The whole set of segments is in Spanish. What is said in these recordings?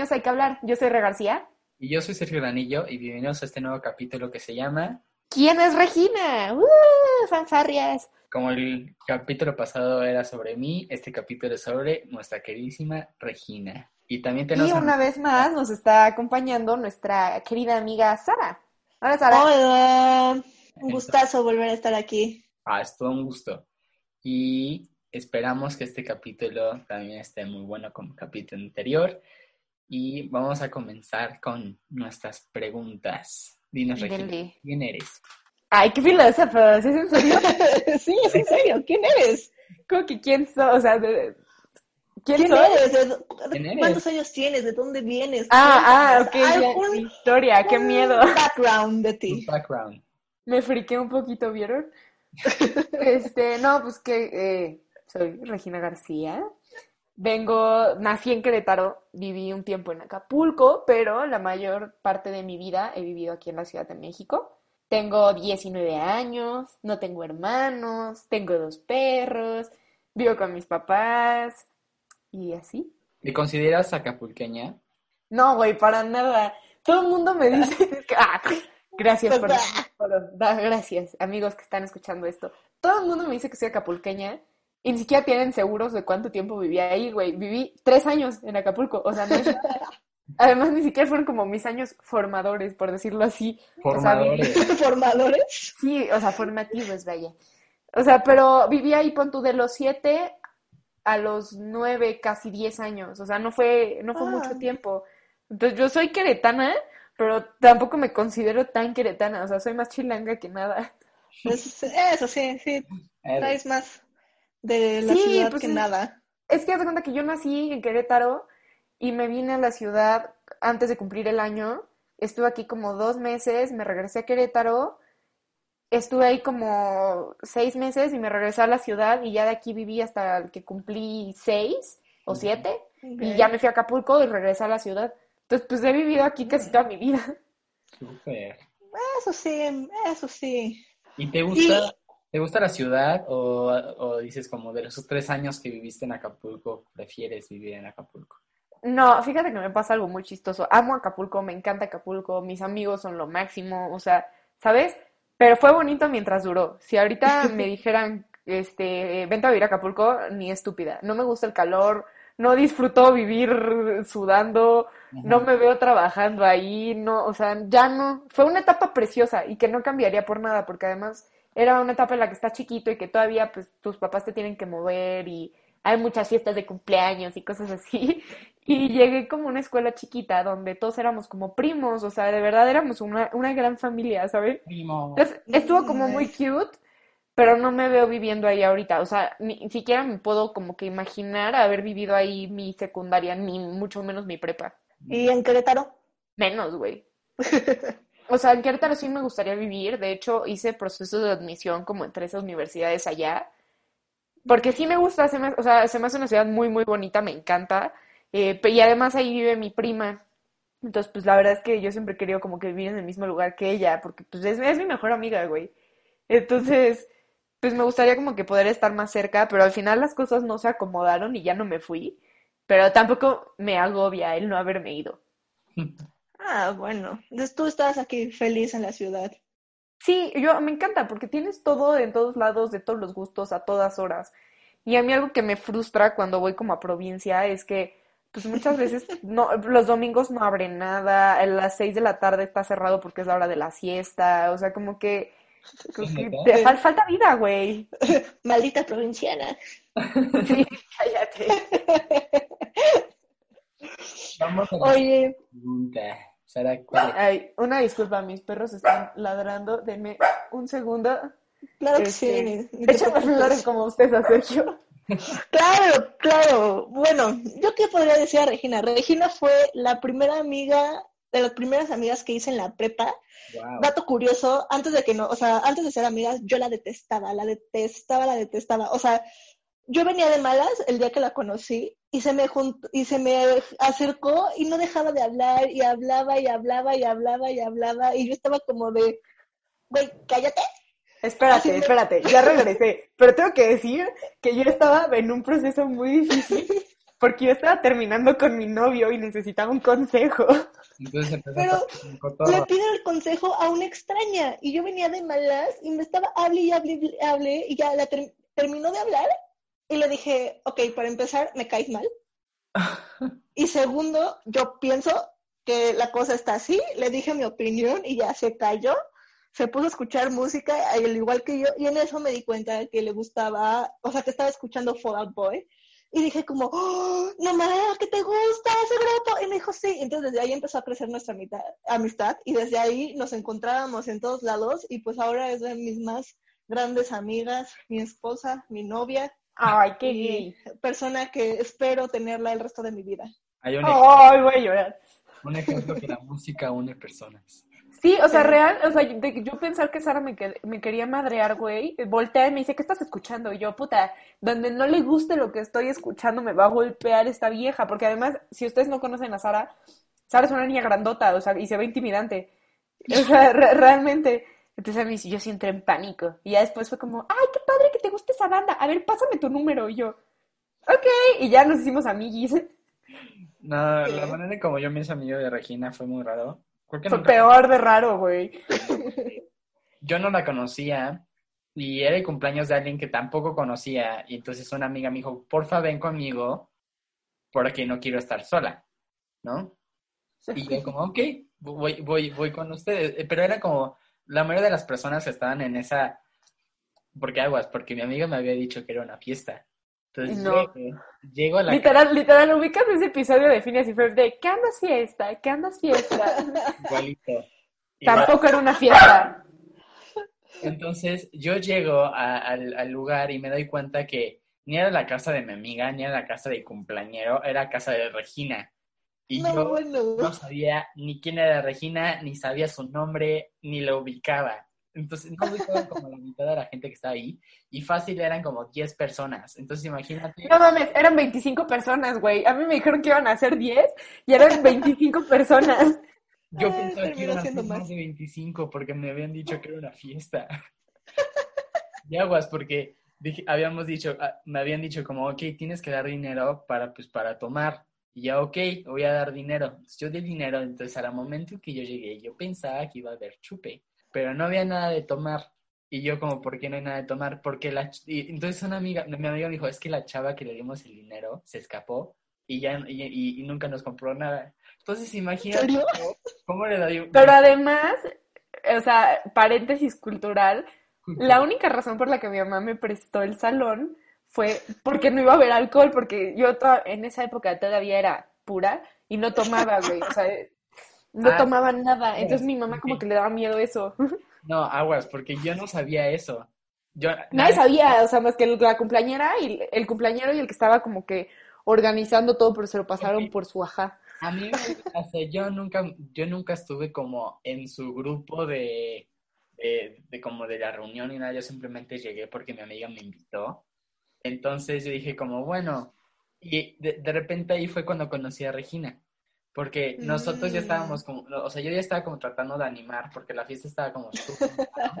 bienvenidos a Hay que hablar. Yo soy Re García. Y yo soy Sergio Danillo y bienvenidos a este nuevo capítulo que se llama ¿Quién es Regina? ¡Uh! ¡Fanfarrias! Como el capítulo pasado era sobre mí, este capítulo es sobre nuestra queridísima Regina. Y también tenemos... Y una vez más nos está acompañando nuestra querida amiga Sara. Hola, Sara. Hola. Un gustazo volver a estar aquí. Ah, es todo un gusto. Y esperamos que este capítulo también esté muy bueno como el capítulo anterior. Y vamos a comenzar con nuestras preguntas. Dinos, Regina, Dele. ¿quién eres? Ay, qué filósofo. ¿Sí es en serio? sí, es en serio. ¿Quién eres? ¿Cómo que quién soy? O sea, de- ¿quién, ¿Quién soy? eres? ¿De- de- ¿Quién eres? ¿Cuántos años tienes? ¿De dónde vienes? Ah, ah, ok. Ya, historia, qué un miedo. background de ti. background. Me friqué un poquito, ¿vieron? Este, no, pues que eh, soy Regina García. Vengo, nací en Querétaro, viví un tiempo en Acapulco, pero la mayor parte de mi vida he vivido aquí en la Ciudad de México. Tengo 19 años, no tengo hermanos, tengo dos perros, vivo con mis papás y así. ¿Te consideras acapulqueña? No, güey, para nada. Todo el mundo me dice, ah, gracias por, por- da- gracias, amigos que están escuchando esto. Todo el mundo me dice que soy acapulqueña y ni siquiera tienen seguros de cuánto tiempo viví ahí, güey. Viví tres años en Acapulco, o sea, no es- Además, ni siquiera fueron como mis años formadores, por decirlo así. O sea, viví- Formadores. Sí, o sea, formativos, vaya. O sea, pero viví ahí, pon tú, de los siete a los nueve, casi diez años. O sea, no fue, no fue Ah. mucho tiempo. Entonces, yo soy queretana, pero tampoco me considero tan queretana. O sea, soy más chilanga que nada. Pues, eso sí, sí. Traes más de la Sí, ciudad pues que es- nada. Es que haz de cuenta que yo nací en Querétaro y me vine a la ciudad antes de cumplir el año. Estuve aquí como dos meses, me regresé a Querétaro. Estuve ahí como seis meses y me regresé a la ciudad y ya de aquí viví hasta que cumplí seis o siete. Y ya me fui a Acapulco y regresé a la ciudad. Entonces, pues he vivido aquí casi toda mi vida. Súper. Eso sí, eso sí. ¿Y te gusta, te gusta la ciudad o, o dices como de esos tres años que viviste en Acapulco, prefieres vivir en Acapulco? No, fíjate que me pasa algo muy chistoso. Amo Acapulco, me encanta Acapulco, mis amigos son lo máximo, o sea, ¿sabes? Pero fue bonito mientras duró. Si ahorita me dijeran, este, vente a vivir a Acapulco, ni estúpida. No me gusta el calor, no disfruto vivir sudando, no me veo trabajando ahí, no, o sea, ya no. Fue una etapa preciosa y que no cambiaría por nada, porque además era una etapa en la que estás chiquito y que todavía, pues, tus papás te tienen que mover y hay muchas fiestas de cumpleaños y cosas así. Y llegué como a una escuela chiquita donde todos éramos como primos, o sea, de verdad éramos una, una gran familia, ¿sabes? Primo. Entonces, estuvo como muy cute, pero no me veo viviendo ahí ahorita, o sea, ni siquiera me puedo como que imaginar haber vivido ahí mi secundaria, ni mucho menos mi prepa. ¿Y en Querétaro? Menos, güey. O sea, en Querétaro sí me gustaría vivir, de hecho hice proceso de admisión como entre esas universidades allá, porque sí me gusta, se o sea, se me hace una ciudad muy, muy bonita, me encanta, eh, y además ahí vive mi prima, entonces pues la verdad es que yo siempre he querido como que vivir en el mismo lugar que ella, porque pues es, es mi mejor amiga, güey. Entonces, pues me gustaría como que poder estar más cerca, pero al final las cosas no se acomodaron y ya no me fui, pero tampoco me agobia el no haberme ido. Ah, bueno. Entonces tú estás aquí feliz en la ciudad. Sí, yo me encanta porque tienes todo en todos lados, de todos los gustos, a todas horas. Y a mí algo que me frustra cuando voy como a provincia es que, pues muchas veces no, los domingos no abren nada, a las seis de la tarde está cerrado porque es la hora de la siesta, o sea, como que, como que ¿Neta? te fal- falta vida, güey. Maldita provinciana. Sí, cállate. Vamos a Oye, pregunta. Ay, una disculpa, mis perros están ladrando, denme un segundo. claro que Este, sí. Échame flores como ustedes a Sergio. Claro, claro. Bueno, ¿yo qué podría decir a Regina? Regina fue la primera amiga, de las primeras amigas que hice en la prepa. Wow. Dato curioso, antes de que no, o sea, antes de ser amigas, yo la detestaba, la detestaba, la detestaba. O sea, yo venía de malas el día que la conocí y se me juntó, y se me acercó y no dejaba de hablar y hablaba y hablaba y hablaba y hablaba y yo estaba como de, güey, cállate. Espérate, me- espérate, ya regresé. Pero tengo que decir que yo estaba en un proceso muy difícil porque yo estaba terminando con mi novio y necesitaba un consejo. Entonces Pero a le pide el consejo a una extraña y yo venía de malas y me estaba hable y hable, y hable y ya la ter- terminó de hablar y le dije, ok, para empezar, me caes mal. Y segundo, yo pienso que la cosa está así, le dije mi opinión y ya se cayó, se puso a escuchar música al igual que yo y en eso me di cuenta que le gustaba, o sea, que estaba escuchando Fall Out Boy y dije como, oh, no más, que te gusta ese grupo. Y me dijo, sí. Entonces desde ahí empezó a crecer nuestra amita- amistad y desde ahí nos encontrábamos en todos lados y pues ahora es de mis más grandes amigas, mi esposa, mi novia Ay, qué y gay. persona que espero tenerla el resto de mi vida. Hay un, Ay, voy a llorar. un ejemplo que la música une personas. Sí, o sea, real, o sea, de yo pensar que Sara me, que- me quería madrear, güey, voltea y me dice, ¿qué estás escuchando? Y yo, puta, donde no le guste lo que estoy escuchando me va a golpear esta vieja, porque además, si ustedes no conocen a Sara, Sara es una niña grandota, o sea, y se ve intimidante. O sea, re- realmente. Entonces a mí yo sí entré en pánico. Y ya después fue como, ay, qué padre que te guste esa banda. A ver, pásame tu número. Y yo, ok. Y ya nos hicimos amiguis. No, la manera como yo me hice amigo de Regina fue muy raro. Creo que Fue nunca- peor de raro, güey. Yo no la conocía y era el cumpleaños de alguien que tampoco conocía y entonces una amiga me dijo, porfa ven conmigo porque no quiero estar sola, ¿no? Y yo como, ok, voy, voy, voy con ustedes. Eh, Pero era como, la mayoría de las personas estaban en esa, porque aguas, porque mi amiga me había dicho que era una fiesta. Entonces No. llego, llego a la Literal, literal, ubicas ese episodio de Phineas y Ferb de ¿qué andas fiesta? ¿Qué andas fiesta? igualito. Igual. Tampoco era una fiesta. Entonces yo llego a- al, al lugar y me doy cuenta que ni era la casa de mi amiga, ni era la casa del cumpleañero, era casa de Regina. Y No, yo bueno. no sabía ni quién era Regina, ni sabía su nombre, ni la ubicaba. Entonces no ubicaba como la mitad de la gente que estaba ahí y fácil eran como 10 personas. Entonces imagínate, No mames, eran 25 personas, güey. A mí me dijeron que iban a ser 10 y eran 25 personas. yo pensaba que iban a ser más más. de 25 porque me habían dicho que era una fiesta. Y aguas, porque dije- habíamos dicho, ah, me habían dicho como, ok, tienes que dar dinero para, pues, para tomar. Y ya, ok, voy a dar dinero. Entonces, yo di dinero, entonces al momento que yo llegué, yo pensaba que iba a haber chupe, pero no había nada de tomar. Y yo como, ¿por qué no hay nada de tomar? Porque la... y entonces una amiga, mi amiga me dijo, es que la chava que le dimos el dinero se escapó y ya y, y- y nunca nos compró nada. Entonces imagínate cómo, cómo le doy un... Pero además, o sea, paréntesis cultural, la única razón por la que mi mamá me prestó el salón fue porque no iba a haber alcohol, porque yo en esa época todavía era pura y no tomaba, güey. O sea, no Ah, tomaba nada. Entonces mi mamá como que le daba miedo eso. No, aguas, porque yo no sabía eso. Yo, Nadie sabía, o sea, más que la cumpleañera y el, cumpleañero y el que estaba como que organizando todo, pero se lo pasaron por su ajá. A mí, me- o sea, yo nunca, yo nunca estuve como en su grupo de, de, de como de la reunión y nada, yo simplemente llegué porque mi amiga me invitó. Entonces yo dije como, bueno, y de, de repente ahí fue cuando conocí a Regina, porque nosotros ya Mm. estábamos como, o sea, yo ya estaba como tratando de animar, porque la fiesta estaba como súper, ¿no?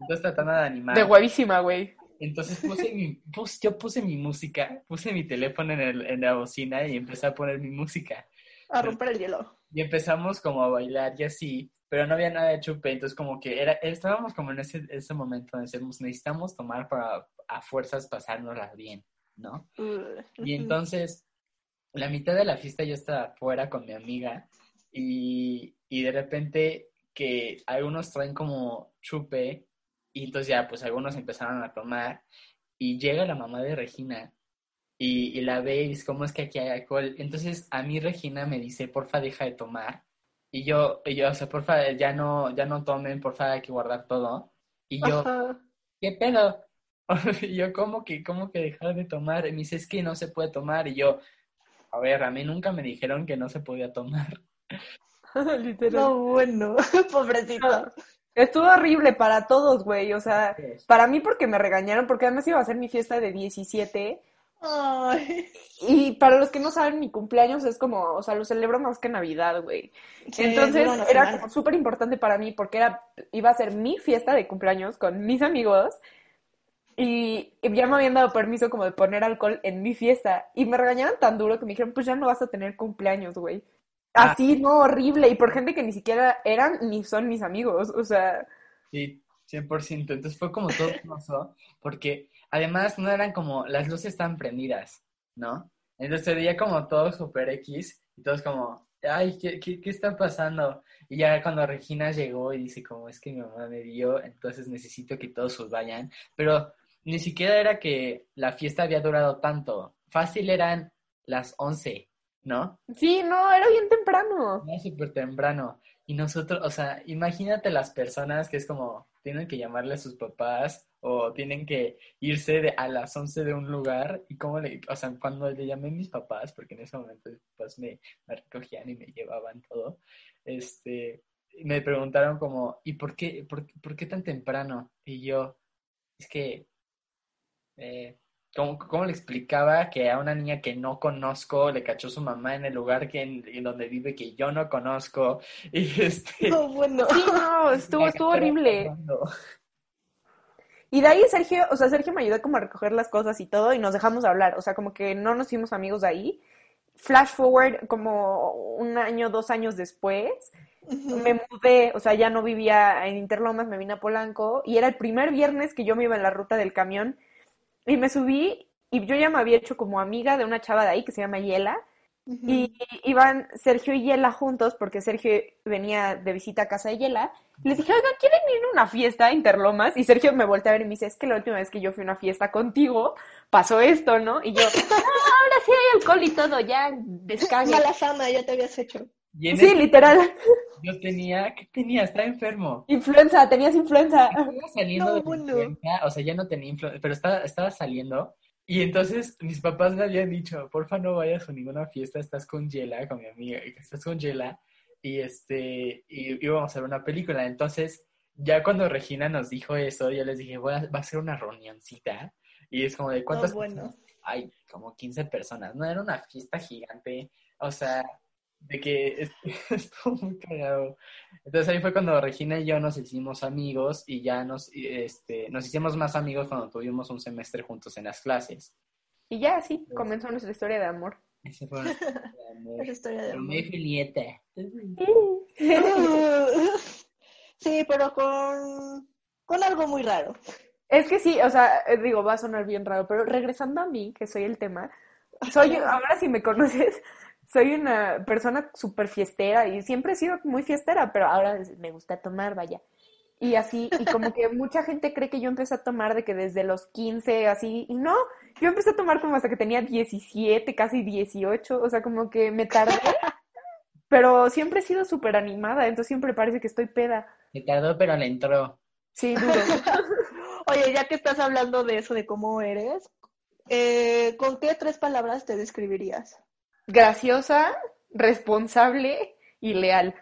Entonces tratando de animar. De huevísima, güey. Entonces puse mi, pus- yo puse mi música, puse mi teléfono en, el, en la bocina y empecé a poner mi música. A romper el hielo. Y empezamos como a bailar y así, pero no había nada de chupe, entonces como que era, estábamos como en ese, ese momento donde decíamos, necesitamos tomar para a fuerzas pasárnoslas bien, ¿no? Y entonces, la mitad de la fiesta yo estaba afuera con mi amiga y, y de repente que algunos traen como chupe y entonces ya pues algunos empezaron a tomar y llega la mamá de Regina y, y la ve y dice, ¿cómo es que aquí hay alcohol? Entonces a mí Regina me dice, porfa, deja de tomar. Y yo, y yo, o sea, porfa, ya no, ya no tomen, porfa, hay que guardar todo. Y yo, Ajá. ¿qué pedo? Y yo, ¿cómo que, cómo que dejar de tomar? Y me dice, es que no se puede tomar. Y yo, a ver, a mí nunca me dijeron que no se podía tomar. Literal. No, bueno, pobrecito. Estuvo horrible para todos, güey. O sea, para mí porque me regañaron, porque además iba a ser mi fiesta de 17. Ay, Y para los que no saben, mi cumpleaños es como, o sea, lo celebro más que Navidad, güey. sí, Entonces era como súper importante para mí porque era, iba a ser mi fiesta de cumpleaños con mis amigos Y ya me habían dado permiso como de poner alcohol en mi fiesta. Y me regañaron tan duro que me dijeron, pues ya no vas a tener cumpleaños, güey. Ah. Así, no, horrible. Y por gente que ni siquiera eran ni son mis amigos. O sea, Sí, 100%. Entonces fue como todo hermoso, porque además no eran como, las luces estaban prendidas, ¿no? Entonces se veía como todo super X y todos como, ay, ¿qué, qué, qué está pasando? Y ya cuando Regina llegó y dice como, es que mi mamá me dio, entonces necesito que todos sus vayan. Pero ni siquiera era que la fiesta había durado tanto. Fácil eran las 11, ¿no? sí, no, era bien temprano. Era súper temprano. Y nosotros, o sea, imagínate las personas que es como, tienen que llamarle a sus papás o tienen que irse de, a las 11 de un lugar y cómo le, o sea, cuando le llamé a mis papás, porque en ese momento mis papás me, me recogían y me llevaban todo, este, me preguntaron como, ¿y por qué, por, por qué tan temprano? Y yo, es que, eh, ¿Cómo, cómo le explicaba que a una niña que no conozco le cachó su mamá en el lugar que en, en donde vive que yo no conozco? Y este. No, bueno. Sí, no, estuvo, estuvo horrible. Y de ahí Sergio, o sea, Sergio me ayudó como a recoger las cosas y todo y nos dejamos de hablar. O sea, como que no nos hicimos amigos de ahí. Flash forward, como un año, dos años después, me mudé, o sea, ya no vivía en Interlomas, me vine a Polanco y era el primer viernes que yo me iba en la ruta del camión y me subí y yo ya me había hecho como amiga de una chava de ahí que se llama Yela y iban Sergio y Yela juntos porque Sergio venía de visita a casa de Yela. Les dije, oiga, ¿quieren ir a una fiesta a Interlomas? Y Sergio me voltea a ver y me dice, es que la última vez que yo fui a una fiesta contigo pasó esto, ¿no? Y yo, "Ah, ahora sí hay alcohol y todo, ya descague. Mala fama, ya te habías hecho. Y en Sí, literal. yo tenía, ¿qué tenía? Estaba enfermo. Influenza, tenías influenza. Estaba saliendo No, de bueno. influenza, o sea, ya no tenía influenza, pero estaba, estaba saliendo. Y entonces mis papás me habían dicho, porfa no vayas a ninguna fiesta, estás con Yela, con mi amiga, estás con Yela, y este, y íbamos a ver una película. Entonces, ya cuando Regina nos dijo eso, yo les dije, voy a, va a ser una reunioncita. Y es como de cuántas No, bueno. personas? Ay, como 15 personas. No era una fiesta gigante. O sea, de que es- estuvo muy cagado. Entonces ahí fue cuando Regina y yo nos hicimos amigos y ya nos, este, nos hicimos más amigos cuando tuvimos un semestre juntos en las clases. Y ya así comenzó nuestra historia de amor. Ese fue nuestro amor. Esa historia de amor. Romeo y Julieta. Sí, pero con, con algo muy raro. Es que sí, o sea, eh, digo, va a sonar bien raro, pero regresando a mí, que soy el tema, soy, ahora si me conoces, soy una persona súper fiestera y siempre he sido muy fiestera, pero ahora me gusta tomar, vaya. Y así, y como que mucha gente cree que yo empecé a tomar de que desde los 15, así, y no, yo empecé a tomar como hasta que tenía 17, casi 18, o sea, como que me tardé, pero siempre he sido súper animada, entonces siempre parece que estoy peda. Me tardó, pero le entró. Sí, duro. Oye, ya que estás hablando de eso, de cómo eres, eh, ¿con qué tres palabras te describirías? Graciosa, responsable y leal.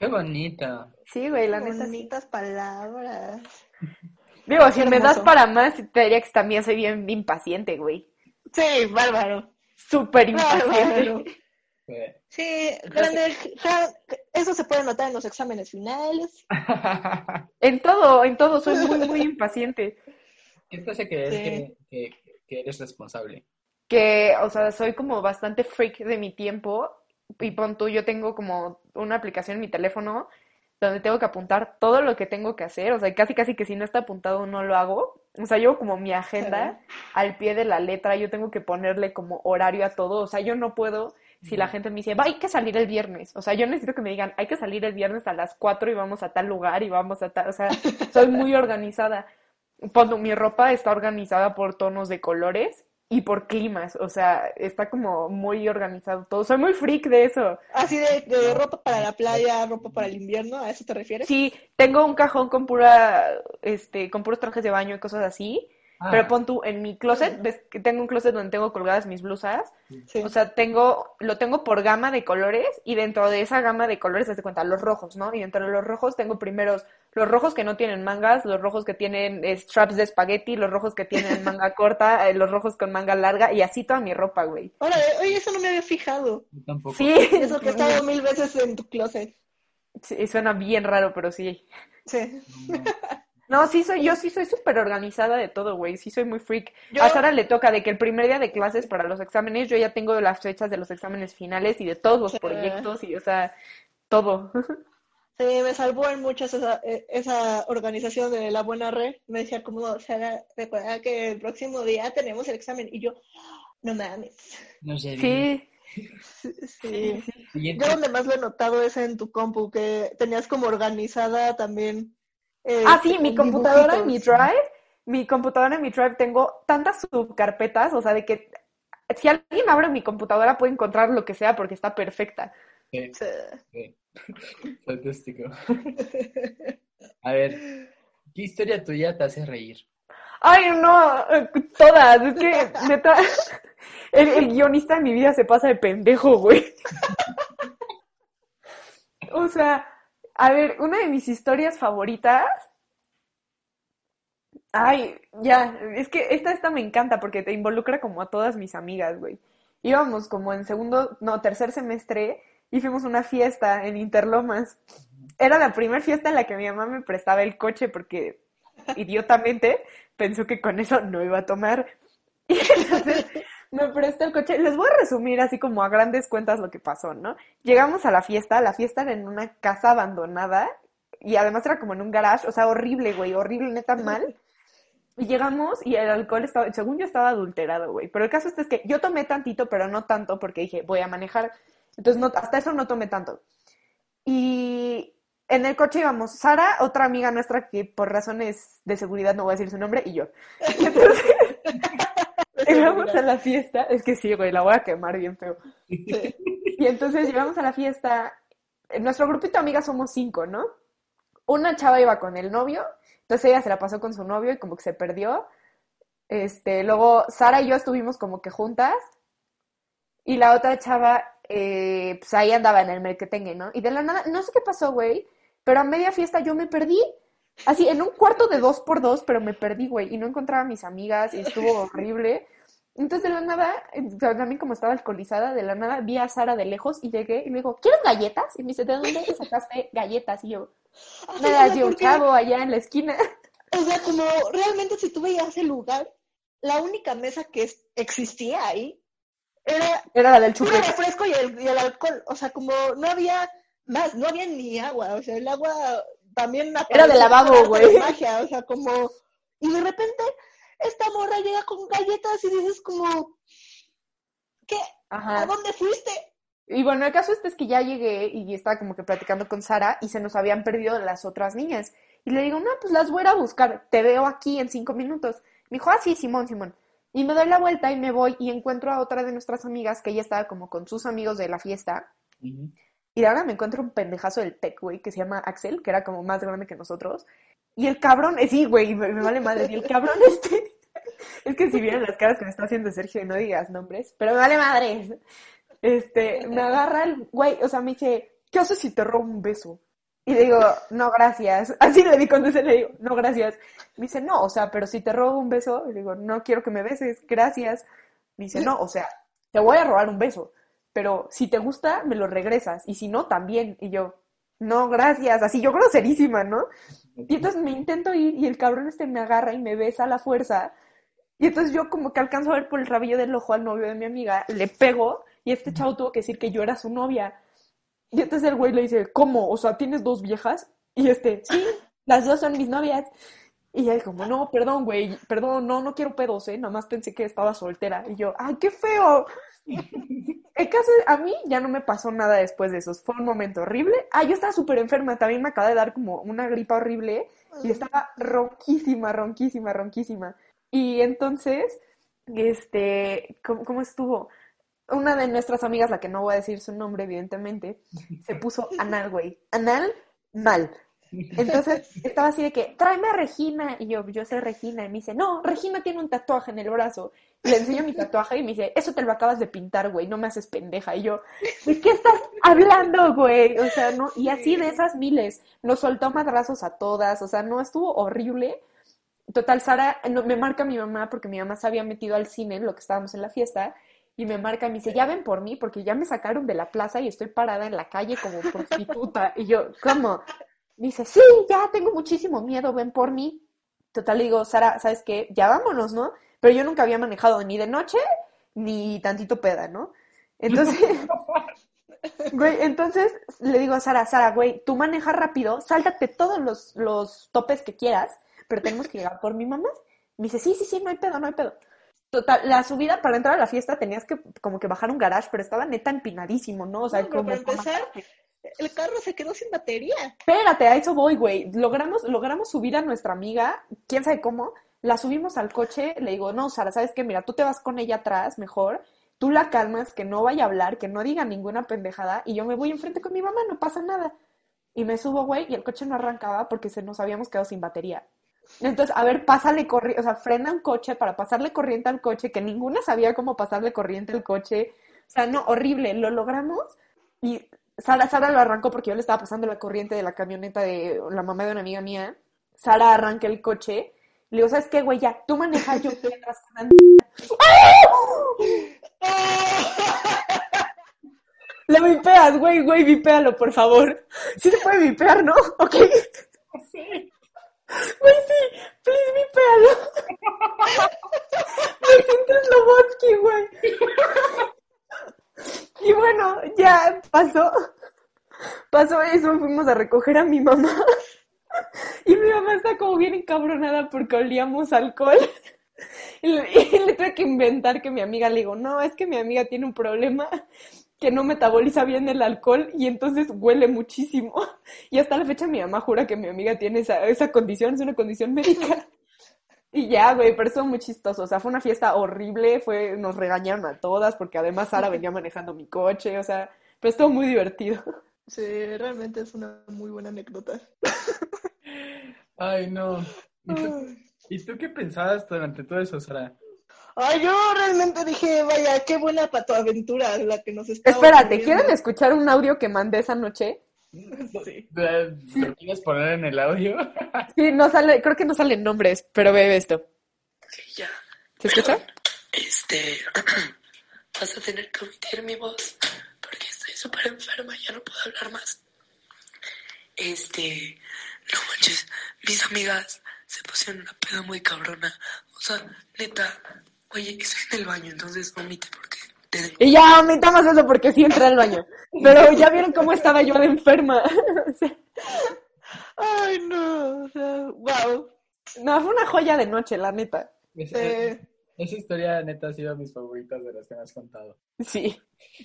Qué bonito. Sí, güey, la neta sí. Bonitas palabras. Digo, si me das para más, te diría que también soy bien impaciente, güey. Sí, bárbaro. Súper impaciente. Sí, grande, eso se puede notar en los exámenes finales. En todo, en todo, soy muy, muy impaciente. ¿Qué te hace creer Sí. que, que- que eres responsable? Que, o sea, soy como bastante freak de mi tiempo. Y pon tú, yo tengo como una aplicación en mi teléfono donde tengo que apuntar todo lo que tengo que hacer. O sea, casi, casi que si no está apuntado no lo hago. O sea, yo como mi agenda al pie de la letra, yo tengo que ponerle como horario a todo. O sea, yo no puedo, si la gente me dice, va, hay que salir el viernes. O sea, yo necesito que me digan, hay que salir el viernes a las 4 y vamos a tal lugar y vamos a tal. O sea, soy muy organizada. Cuando mi ropa está organizada por tonos de colores y por climas. O sea, está como muy organizado todo. Soy muy freak de eso. Así de, de ropa para la playa, ropa para el invierno, ¿a eso te refieres? Sí, tengo un cajón con pura, este, con puros trajes de baño y cosas así. Ah, Pero pon tú, en mi closet, ves que tengo un closet donde tengo colgadas mis blusas. Sí. O sea, tengo, lo tengo por gama de colores y dentro de esa gama de colores, haz de cuenta, los rojos, ¿no? Y dentro de los rojos tengo primeros los rojos que no tienen mangas, los rojos que tienen eh, straps de espagueti, los rojos que tienen manga corta, eh, los rojos con manga larga y así toda mi ropa, güey. Órale, oye, eso no me había fijado. yo tampoco. Sí, Eso que he estado mil veces en tu closet. sí, suena bien raro, pero sí. Sí. No, No, sí soy, yo sí soy súper organizada de todo, güey. Sí soy muy freak. Yo- A Sara le toca de que el primer día de clases para los exámenes, yo ya tengo las fechas de los exámenes finales y de todos los Sí. proyectos y, o sea, todo. Sí, me salvó en muchas esa, eh, esa organización de la buena red. Me decía como, o sea, recuerda que el próximo día tenemos el examen. Y yo, no mames. No sé. Sí, Sí. Yo donde más lo he notado es en tu compu, que tenías como organizada también. eh, Ah, sí, mi computadora en mi. Drive, mi computadora en mi Drive tengo tantas subcarpetas, o sea, de que si alguien abre mi computadora puede encontrar lo que sea porque está perfecta. Sí, Sí. Fantástico. A ver, ¿qué historia tuya te hace reír? Ay, no, eh, todas, es que neta, el, el guionista de mi vida se pasa de pendejo, güey. O sea, a ver, una de mis historias favoritas. Ay, ya, es que esta, esta me encanta porque te involucra como a todas mis amigas, güey. Íbamos como en segundo, no, tercer semestre y fuimos a una fiesta en Interlomas. Era la primera fiesta en la que mi mamá me prestaba el coche porque idiotamente pensó que con eso no iba a tomar. Y entonces me prestó el coche. Les voy a resumir así como a grandes cuentas lo que pasó, ¿no? Llegamos a la fiesta, la fiesta era en una casa abandonada y además era como en un garage, o sea, horrible, güey, horrible, neta mal. Y llegamos y el alcohol estaba, según yo estaba adulterado, güey. Pero el caso este es que yo tomé tantito, pero no tanto porque dije, voy a manejar. Entonces, no, hasta eso no tomé tanto. Y en el coche íbamos Sara, otra amiga nuestra que por razones de seguridad no voy a decir su nombre, y yo. Y entonces llegamos a la fiesta, es que sí, güey, la voy a quemar bien feo. Sí. Y entonces llegamos a la fiesta, en nuestro grupito de amigas somos cinco, ¿no? Una chava iba con el novio, entonces ella se la pasó con su novio y como que se perdió. Este, luego Sara y yo estuvimos como que juntas y la otra chava, eh, pues ahí andaba en el merquetengue, ¿no? Y de la nada, no sé qué pasó, güey, pero a media fiesta yo me perdí. Así, en un cuarto de dos por dos, pero me perdí, güey, y no encontraba a mis amigas y estuvo horrible. Entonces, de la nada, también como estaba alcoholizada, de la nada vi a Sara de lejos y llegué y le digo, ¿quieres galletas? Y me dice, ¿de dónde sacaste galletas? Y yo, me las dio un chavo allá en la esquina. O sea, como realmente si tú veías el lugar, la única mesa que existía ahí era Era la del chupete. refresco y el, y el alcohol. O sea, como no había más, no había ni agua. O sea, el agua también Era de lavabo, güey. magia. O sea, como... Y de repente esta morra llega con galletas y dices como... ¿Qué? ¿A Ajá. dónde fuiste? Y bueno, el caso este es que ya llegué y estaba como que platicando con Sara y se nos habían perdido las otras niñas. Y le digo, no, pues las voy a ir a buscar, te veo aquí en cinco minutos. Me dijo, ah, sí, Simón, Simón. Y me doy la vuelta y me voy y encuentro a otra de nuestras amigas que ella estaba como con sus amigos de la fiesta. Y de ahora me encuentro un pendejazo del tech, güey, que se llama Axel, que era como más grande que nosotros. Y el cabrón, eh, sí, güey, me, me vale madre. Y el cabrón este, es que si vieran las caras que me está haciendo Sergio, no digas nombres, pero me vale madre. Este, me agarra el güey, o sea, me dice, ¿qué haces si te robo un beso? Y digo, no, gracias. Así le di cuando se le digo, no, gracias. Me dice, no, o sea, pero si te robo un beso, le digo, no quiero que me beses, gracias. Me dice, no, o sea, te voy a robar un beso, pero si te gusta, me lo regresas, y si no, también. Y yo, no, gracias, así yo groserísima, ¿no? Y entonces me intento ir y el cabrón este me agarra y me besa a la fuerza. Y entonces yo como que alcanzo a ver por el rabillo del ojo al novio de mi amiga, le pego y este chavo tuvo que decir que yo era su novia. Y entonces el güey le dice, ¿cómo? O sea, ¿tienes dos viejas? Y este, sí, las dos son mis novias. Y él como, no, perdón, güey, perdón, no, no quiero pedos, ¿eh? Nada más pensé que estaba soltera. Y yo, ¡ay, qué feo! El caso a mí ya no me pasó nada después de eso. Fue un momento horrible. Ah, yo estaba súper enferma. También me acaba de dar como una gripa horrible. Y estaba ronquísima, ronquísima, ronquísima. Y entonces, este, ¿cómo, cómo estuvo? Una de nuestras amigas, la que no voy a decir su nombre, evidentemente, se puso anal, güey. Anal, mal. Entonces estaba así de que, tráeme a Regina. Y yo, yo soy Regina. Y me dice, no, Regina tiene un tatuaje en el brazo. Y le enseño mi tatuaje y me dice, eso te lo acabas de pintar, güey, no me haces pendeja. Y yo, ¿de qué estás hablando, güey? O sea, no, y así de esas miles. Nos soltó madrazos a todas, o sea, no, estuvo horrible. Total, Sara, no, me marca mi mamá porque mi mamá se había metido al cine en lo que estábamos en la fiesta. Y me marca y me dice, ya ven por mí porque ya me sacaron de la plaza y estoy parada en la calle como prostituta. Y yo, ¿cómo? Dice, sí, ya tengo muchísimo miedo, ven por mí. Total, le digo, Sara, ¿sabes qué? Ya vámonos, ¿no? Pero yo nunca había manejado ni de noche ni tantito peda, ¿no? Entonces, güey, entonces le digo a Sara, Sara, güey, tú manejas rápido, sáltate todos los, los topes que quieras, pero tenemos que llegar por mi mamá. Me dice, sí, sí, sí, no hay pedo, no hay pedo. Total, la subida para entrar a la fiesta tenías que como que bajar un garage, pero estaba neta empinadísimo, ¿no? O sea, No, como para empezar, el carro se quedó sin batería. Espérate, a eso voy, güey. Logramos, logramos subir a nuestra amiga, quién sabe cómo. La subimos al coche, le digo, no, Sara, ¿sabes qué? Mira, tú te vas con ella atrás, mejor. Tú la calmas, que no vaya a hablar, que no diga ninguna pendejada, y yo me voy enfrente con mi mamá, no pasa nada. Y me subo, güey, y el coche no arrancaba porque se nos habíamos quedado sin batería. Entonces, a ver, pásale corriente, o sea, frena un coche para pasarle corriente al coche, que ninguna sabía cómo pasarle corriente al coche. O sea, no, horrible, lo logramos y Sara, Sara lo arrancó porque yo le estaba pasando la corriente de la camioneta de la mamá de una amiga mía. Sara arranca el coche. Le digo, ¿sabes qué, güey? Ya, tú manejas, yo voy atrás con Andy". Lo vipeas, güey, güey, vipéalo, por favor. Sí se puede vipear, ¿no? Ok. Sí. Güey, sí, please vipéalo. Me siento Slobotsky, güey. Y bueno, ya pasó. Pasó eso, fuimos a recoger a mi mamá. Y mi mamá está como bien encabronada porque olíamos alcohol. Y le, y le tuve que inventar que mi amiga le digo, no, es que mi amiga tiene un problema que no metaboliza bien el alcohol y entonces huele muchísimo. Y hasta la fecha mi mamá jura que mi amiga tiene esa, esa condición, es una condición médica. Y ya, güey, pero estuvo muy chistoso. O sea, fue una fiesta horrible, fue, nos regañaron a todas porque además Sara venía manejando mi coche, o sea, pero estuvo muy divertido. Sí, realmente es una muy buena anécdota. Ay, no. ¿Y tú, y tú qué pensabas durante todo eso, Sara? Ay, yo realmente dije, vaya, qué buena patoaventura la que nos está Espérate, ¿quieren escuchar un audio que mandé esa noche? Sí. ¿Lo quieres poner en el audio? Sí, no sale, creo que no salen nombres, pero ve esto. Ya, ¿Se escucha? este, vas a tener que omitir mi voz porque estoy súper enferma, ya no puedo hablar más. Este, no manches, mis amigas se pusieron una peda muy cabrona. O sea, neta, oye, estoy en el baño, entonces omite porque te Y ya omitamos eso porque sí entré al baño. Pero ya vieron cómo estaba yo de enferma. Ay, no, o sea, wow. no, fue una joya de noche, la neta. Esa, Sí, esa historia neta ha sido mis favoritas de las que me has contado. Sí.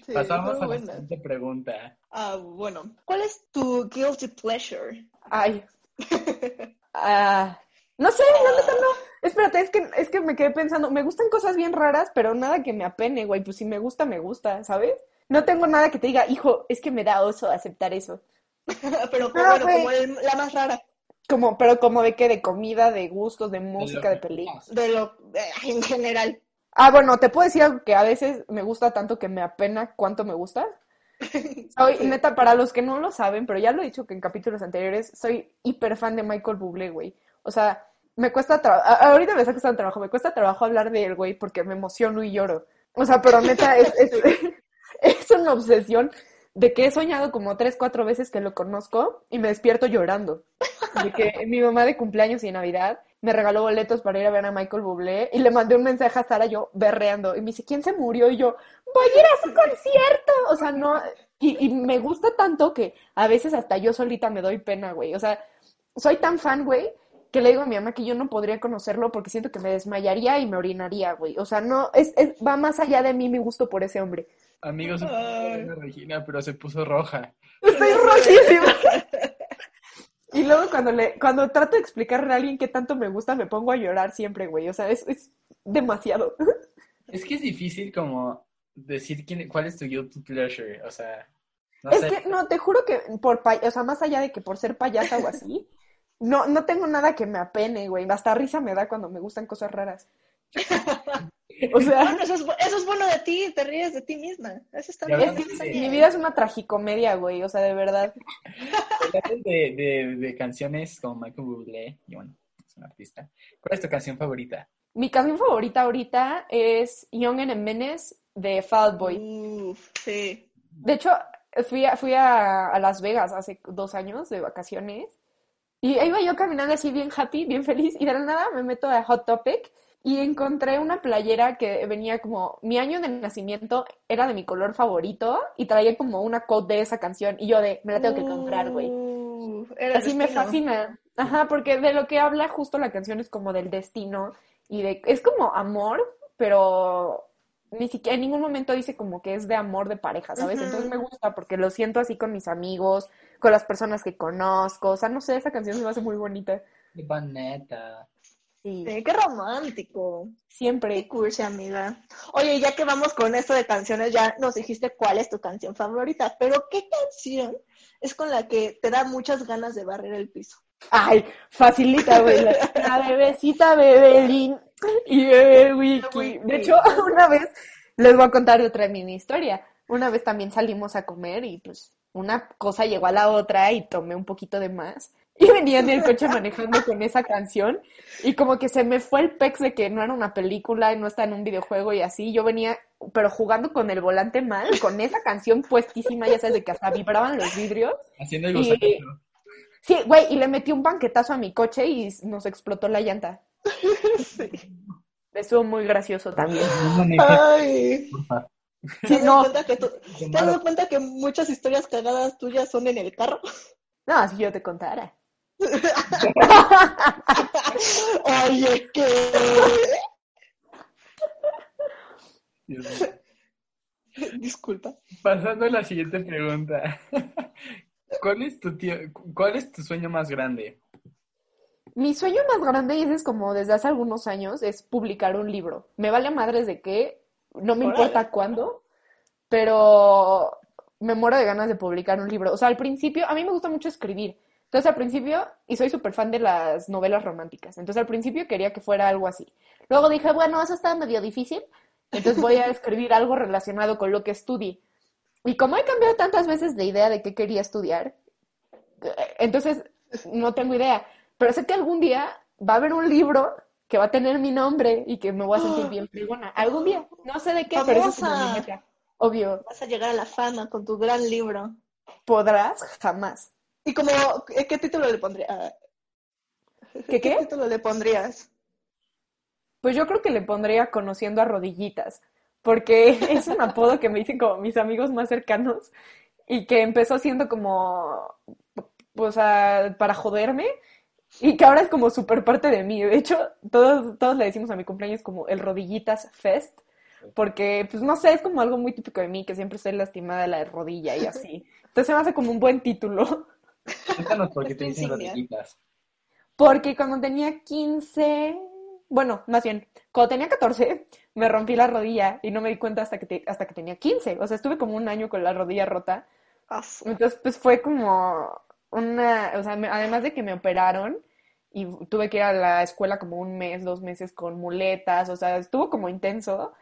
sí, Pasamos a la buena. siguiente pregunta. Ah, bueno. ¿Cuál es tu guilty pleasure? Ay. Ah, no sé, la neta no. Espérate, es que, es que me quedé pensando, me gustan cosas bien raras, pero nada que me apene, güey. Pues si me gusta, me gusta, ¿sabes? No tengo nada que te diga, hijo, es que me da oso aceptar eso. Pero No, bueno, como el- la más rara Como, pero como de qué, de comida, de gustos, de música, de películas. de lo de- en general. Ah, bueno, te puedo decir algo que a veces me gusta tanto que me apena cuánto me gusta. Soy, Sí. neta, para los que no lo saben, pero ya lo he dicho que en capítulos anteriores, soy hiper fan de Michael Bublé, güey. O sea, me cuesta trabajo, ahorita me está costando trabajo, me cuesta trabajo hablar de él, güey, porque me emociono y lloro. O sea, pero neta, es, es, es una obsesión de que he soñado como tres, cuatro veces que lo conozco y me despierto llorando. De que mi mamá de cumpleaños y Navidad me regaló boletos para ir a ver a Michael Bublé y le mandé un mensaje a Sara yo berreando y me dice, ¿quién se murió? Y yo, voy a ir a su concierto. O sea, no, y, y me gusta tanto que a veces hasta yo solita me doy pena, güey. O sea, soy tan fan, güey, que le digo a mi mamá que yo no podría conocerlo porque siento que me desmayaría y me orinaría, güey. O sea, no, es, es, va más allá de mí mi gusto por ese hombre. Amigos. Regina, pero se puso roja. Estoy rojísima. Y luego cuando le, cuando trato de explicarle a alguien qué tanto me gusta, me pongo a llorar siempre, güey. O sea, es, es demasiado. Es que es difícil como decir quién, cuál es tu guilty pleasure. O sea, no Es sé. que, no, te juro que por, pa- o sea, más allá de que por ser payasa o así, no, no tengo nada que me apene, güey. Hasta risa me da cuando me gustan cosas raras. O sea, Bueno, eso es, eso es bueno de ti, te ríes de ti misma. Eso está bien. sí. mi vida es una tragicomedia, güey. O sea, de verdad. De, de, de canciones como Michael Bublé, y bueno, es un artista. ¿Cuál es tu canción favorita? Mi canción favorita ahorita es Young and Menace de Fall Out Boy. Uf, sí. De hecho, fui a, fui a, a Las Vegas hace dos años de vacaciones y ahí iba yo caminando así bien happy, bien feliz y de la nada me meto a Hot Topic y encontré una playera que venía como, mi año de nacimiento era de mi color favorito y traía como una quote de esa canción y yo de, me la tengo que comprar, güey. Uh, Así me fascina. Ajá, porque de lo que habla justo la canción es como del destino y de, es como amor, pero ni siquiera en ningún momento dice como que es de amor de pareja, ¿sabes? Entonces me gusta porque lo siento así con mis amigos, con las personas que conozco, o sea, no sé, esa canción se me hace muy bonita. Qué bonita. Sí, Sí, qué romántico. Qué siempre. cursi, amiga. Oye, ya que vamos con esto de canciones, ya nos dijiste cuál es tu canción favorita, pero ¿qué canción es con la que te da muchas ganas de barrer el piso? Ay, facilita, güey. La, bebecita Bebelín y Bebé Wiki. Wiki. De hecho, una vez, les voy a contar otra mini historia. Una vez también salimos a comer y pues una cosa llegó a la otra y tomé un poquito de más. Y venía en el coche manejando con esa canción y como que se me fue el pex de que no era una película y no está en un videojuego y así. Yo venía, pero jugando con el volante mal, con esa canción puestísima, ya sabes, de que hasta vibraban los vidrios. Haciendo el Y-. Sí, güey, y le metí un banquetazo a mi coche y nos explotó la llanta. Sí. Estuvo muy gracioso también. Ay, porfa. ¿te Sí, no, dado cuenta que tú- Qué ¿te has dado cuenta que muchas historias cagadas tuyas son en el carro? no, si yo te contara. Oye, ¿qué? Dios mío. Disculpa. Pasando a la siguiente pregunta. ¿Cuál es tu tío, cuál es tu sueño más grande? Mi sueño más grande, y ese es como desde hace algunos años, es publicar un libro. Me vale madres de qué, no me importa cuándo, pero me muero de ganas de publicar un libro. O sea, al principio, a mí me gusta mucho escribir. Entonces, al principio, y soy súper fan de las novelas románticas, entonces al principio quería que fuera algo así. Luego dije, bueno, eso está medio difícil, entonces voy a escribir algo relacionado con lo que estudie. Y como he cambiado tantas veces de idea de qué quería estudiar, eh, entonces no tengo idea. Pero sé que algún día va a haber un libro que va a tener mi nombre y que me voy a sentir bien fregona. Algún día. No sé de qué, pero eso es como mi Famosa. meta. Obvio, Vas a llegar a la fama con tu gran libro. podrás jamás. ¿Y como qué qué título le pondrías? ¿Qué qué? título le pondrías? Pues yo creo que le pondría conociendo a rodillitas, porque es un apodo que me dicen como mis amigos más cercanos y que empezó siendo como, pues, a- para joderme y que ahora es como súper parte de mí. De hecho, todos, todos le decimos a mi cumpleaños como el rodillitas fest, porque, pues, no sé, es como algo muy típico de mí, que siempre estoy lastimada de la rodilla y así. Entonces se me hace como un buen título. Cuéntanos por qué te dicen rodillitas. Porque cuando tenía 15, bueno, más bien, cuando tenía 14, me rompí la rodilla y no me di cuenta hasta que, te- hasta que tenía 15. O sea, estuve como un año con la rodilla rota. Entonces, pues fue como una, o sea, además de que me operaron y tuve que ir a la escuela como un mes, dos meses con muletas, o sea, estuvo como intenso.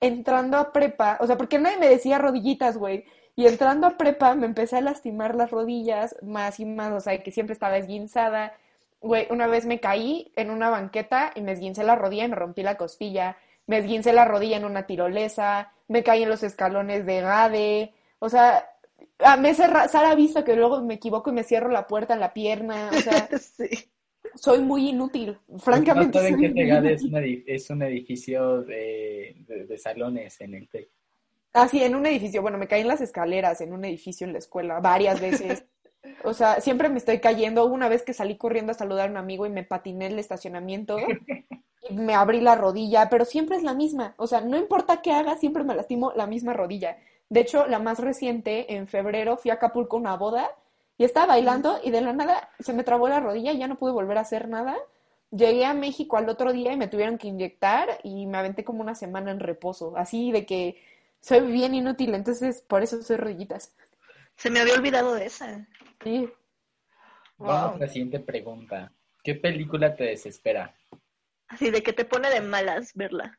Entrando a prepa, o sea, porque nadie me decía rodillitas, güey. Y entrando a prepa me empecé a lastimar las rodillas más y más, o sea, que siempre estaba esguinzada. Güey, una vez me caí en una banqueta y me esguincé la rodilla y me rompí la costilla. Me esguincé la rodilla en una tirolesa. Me caí en los escalones de Gade. O sea, ah, me cerra, Sara ha visto que luego me equivoco y me cierro la puerta en la pierna. O sea, Sí. soy muy inútil. No Francamente, saben soy que Tegade es un, edif- es un edificio de, de- de salones en el TEC. Ah, sí, en un edificio. Bueno, me caí en las escaleras en un edificio en la escuela varias veces. O sea, siempre me estoy cayendo. Una vez que salí corriendo a saludar a un amigo y me patiné el estacionamiento y me abrí la rodilla, pero siempre es la misma. O sea, no importa qué haga, siempre me lastimo la misma rodilla. De hecho, la más reciente, en febrero, fui a Acapulco a una boda y estaba bailando y de la nada se me trabó la rodilla y ya no pude volver a hacer nada. Llegué a México al otro día y me tuvieron que inyectar y me aventé como una semana en reposo, así de que soy bien inútil, entonces por eso soy rodillitas. Se me había olvidado de esa. Sí. Vamos Wow. a la siguiente pregunta. ¿Qué película te desespera? Así de que te pone de malas verla.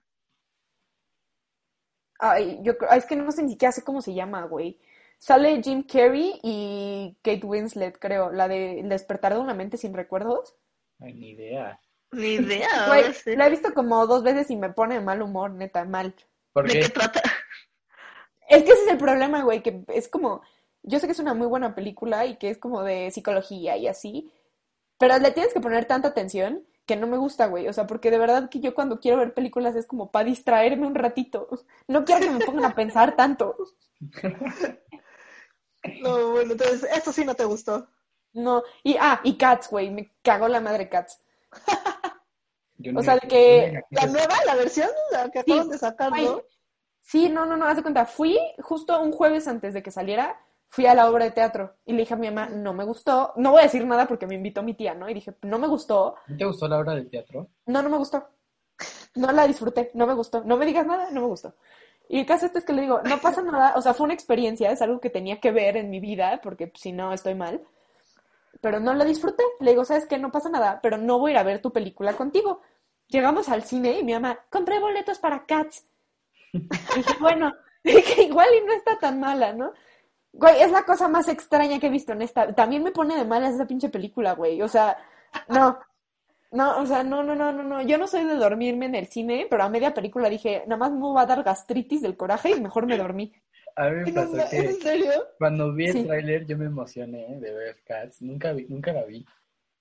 Ay, yo creo, es que no sé ni siquiera sé cómo se llama, güey. Sale Jim Carrey y Kate Winslet, creo, la de El despertar de una mente sin recuerdos. Ay, ni idea. Ni idea. Güey, sí. la he visto como dos veces y me pone de mal humor, neta, mal. ¿Por ¿De qué trata? Es que ese es el problema, güey, que es como, yo sé que es una muy buena película y que es como de psicología y así, pero le tienes que poner tanta atención que no me gusta, güey. O sea, porque de verdad que yo cuando quiero ver películas es como para distraerme un ratito. No quiero que me pongan a pensar tanto. No, bueno, entonces, esto sí no te gustó. No, y ah, y Cats, güey, me cagó la madre Cats. Yo O sea, de que- ¿La nueva, la versión, la que Sí, acaban de sacar, no? Sí, no, no, no, haz de cuenta, fui justo un jueves antes de que saliera, fui a la obra de teatro y le dije a mi mamá, no me gustó, no voy a decir nada porque me invitó mi tía, ¿no? Y dije, no me gustó, ¿No te gustó la obra de teatro? no, no me gustó, no la disfruté, no me gustó, no me digas nada, no me gustó. Y el caso este es que le digo, no pasa nada, o sea, fue una experiencia, es algo que tenía que ver en mi vida, porque si no estoy mal, pero no la disfruté. Le digo, ¿sabes qué? No pasa nada, pero no voy a ir a ver tu película contigo. Llegamos al cine y mi mamá, compré boletos para Cats. Y dije, bueno, dije, igual y no está tan mala, ¿no? Güey, es la cosa más extraña que he visto en esta. También me pone de malas esa pinche película, güey. O sea, no. No, o sea, no, no, no, no, no. Yo no soy de dormirme en el cine, pero a media película dije, nada más me va a dar gastritis del coraje y mejor me dormí. A mí me pasó que ¿En serio? cuando vi el Sí. tráiler yo me emocioné de ver Cats. Nunca vi, nunca la vi,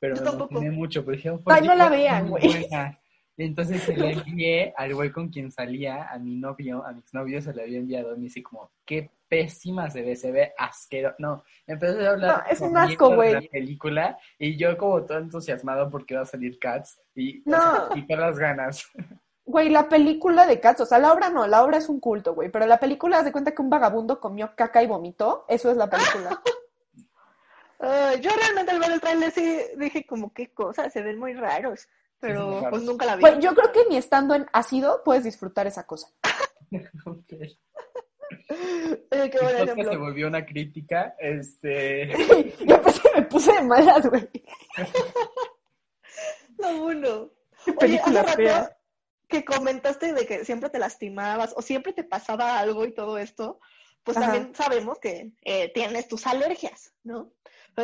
pero Yo me tampoco. emocioné mucho. Pero dije, Ay, no la "Oye, vean, güey". buena". Y entonces se la envié al güey con quien salía, a mi novio, a mi exnovio, se la había enviado y me dice como, qué pésima se ve, se ve asquero. No, empezó a hablar No, es un asco, de güey. la película y yo como todo entusiasmado porque iba a salir Cats y, o No. sea, las ganas. Güey, la película de Cats, o sea, la obra no, la obra es un culto, güey, pero la película, haz de cuenta que un vagabundo comió caca y vomitó, eso es la película. Yo realmente al ver el trailer sí dije como qué cosas, se ven muy raros. Pero raros. pues nunca la vi. Güey, yo creo que ni estando en ácido puedes disfrutar esa cosa. Ok. Eh, qué buen podcast se ejemplo. volvió una crítica, este... Yo aparte me puse de malas, güey. No, bueno. Qué Oye, película fea. rato que comentaste de que siempre te lastimabas o siempre te pasaba algo y todo esto, pues Ajá. también sabemos que eh, tienes tus alergias, ¿no?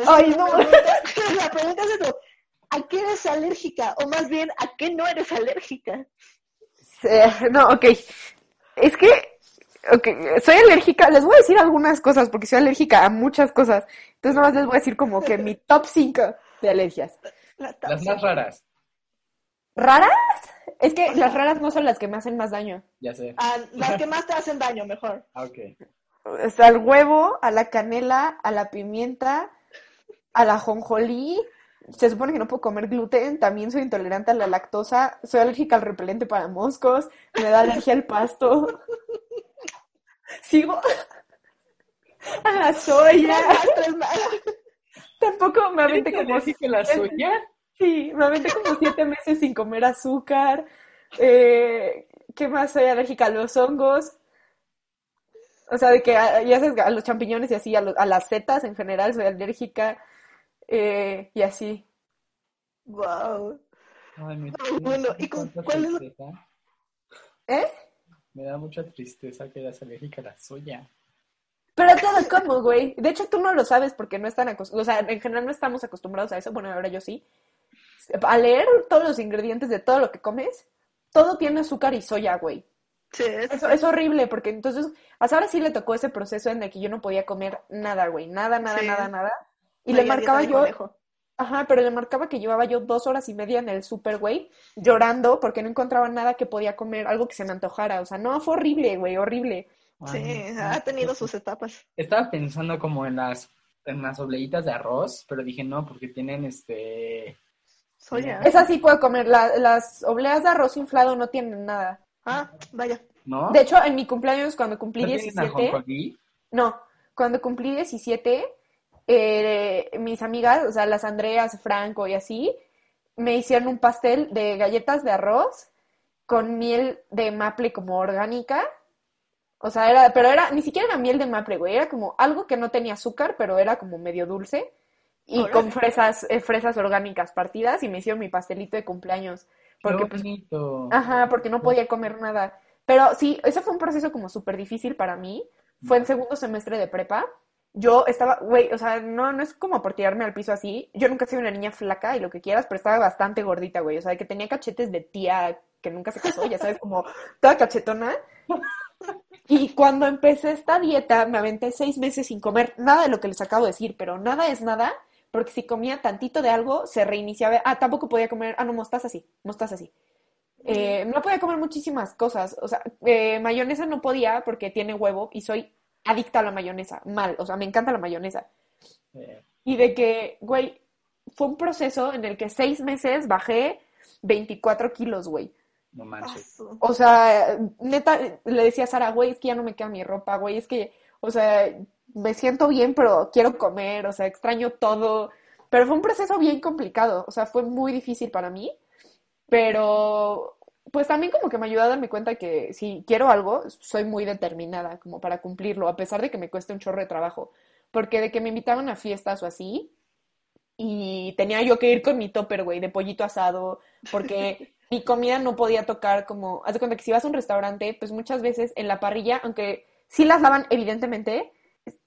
Ay, no. pregunta- La pregunta es esto, ¿a qué eres alérgica? O más bien, ¿a qué no eres alérgica? Eh, no, ok. Es que, ok, soy alérgica, les voy a decir algunas cosas porque soy alérgica a muchas cosas. Entonces nada más les voy a decir como que mi top 5 de alergias. La Las más raras, ¿Raras? Es que las raras no son las que me hacen más daño. ya sé. Ah, las que más te hacen daño, mejor. Ah, ok. O sea, al huevo, a la canela, a la pimienta, a la jonjolí. Se supone que no puedo comer gluten, también soy intolerante a la lactosa, soy alérgica al repelente para moscos, me da alergia al pasto. Sigo a la soya. Tampoco me aventé ¿Eres como alérgica a la soya? Sí, me aventé como siete meses sin comer azúcar. Eh, ¿qué más? Soy alérgica a los hongos. O sea, de que a, ya sabes, a los champiñones y así, a, las setas en general soy alérgica. eh, y así. Wow. Ay, me, bueno, ¿y con- cuál es la-. ¿Eh? Me da mucha tristeza que eras alérgica a la soya. Pero todo como, güey. De hecho, tú no lo sabes porque no están acostumbrados. O sea, en general no estamos acostumbrados a eso. Bueno, ahora yo sí. A leer todos los ingredientes de todo lo que comes, todo tiene azúcar y soya, güey. Sí, es- Eso es horrible, porque entonces, hasta ahora sí le tocó ese proceso en el que yo no podía comer nada, güey, nada, nada, Sí. nada, nada. Y no le marcaba yo, conejo. Ajá, pero le marcaba que llevaba yo dos horas y media en el super, güey, llorando porque no encontraba nada que podía comer, algo que se me antojara. O sea, no, fue horrible, güey, horrible. Sí, Ay, ha tenido sus etapas. Estaba pensando como en las en las obleitas de arroz, pero dije no, porque tienen este Soya. Esa sí puedo comer, la- las obleas de arroz inflado no tienen nada. Ah, vaya. ¿no? De hecho, en mi cumpleaños, cuando cumplí ¿No tienen 17, ajonjolí? No, cuando cumplí 17, eh, mis amigas, o sea, las Andreas, Franco y así, me hicieron un pastel de galletas de arroz con miel de maple como orgánica. O sea, era, pero era, ni siquiera era miel de maple, güey, era como algo que no tenía azúcar, pero era como medio dulce. Y con fresas, eh, fresas orgánicas partidas y me hicieron mi pastelito de cumpleaños. Porque pues. Ajá, porque no podía comer nada. Pero sí, ese fue un proceso como súper difícil para mí. Fue en segundo semestre de prepa. Yo estaba, güey, o sea, no, no es como por tirarme al piso así. Yo nunca he sido una niña flaca y lo que quieras, pero estaba bastante gordita, güey. O sea, que tenía cachetes de tía que nunca se casó, ya sabes, como toda cachetona. Y cuando empecé esta dieta, me aventé seis meses sin comer nada de lo que les acabo de decir, pero nada es nada, porque si comía tantito de algo, se reiniciaba. Ah, tampoco podía comer, ah, no, mostaza sí, mostaza sí. Eh, no podía comer muchísimas cosas, o sea, eh, mayonesa no podía porque tiene huevo y soy adicta a la mayonesa, mal, o sea, me encanta la mayonesa. Eh, Y de que, güey, fue un proceso en el que seis meses bajé 24 kilos, güey. no manches. O sea, neta, le decía a Sara, güey, es que ya no me queda mi ropa, güey, es que, o sea, me siento bien, pero quiero comer, o sea, extraño todo. Pero fue un proceso bien complicado, o sea, fue muy difícil para mí, pero pues también como que me ayudó a darme cuenta que si quiero algo, soy muy determinada como para cumplirlo, a pesar de que me cueste un chorro de trabajo. Porque de que me invitaban a fiestas o así, y tenía yo que ir con mi topper, güey, de pollito asado, porque mi comida no podía tocar como, haz de cuenta que si vas a un restaurante, pues muchas veces en la parrilla, aunque sí las lavan evidentemente,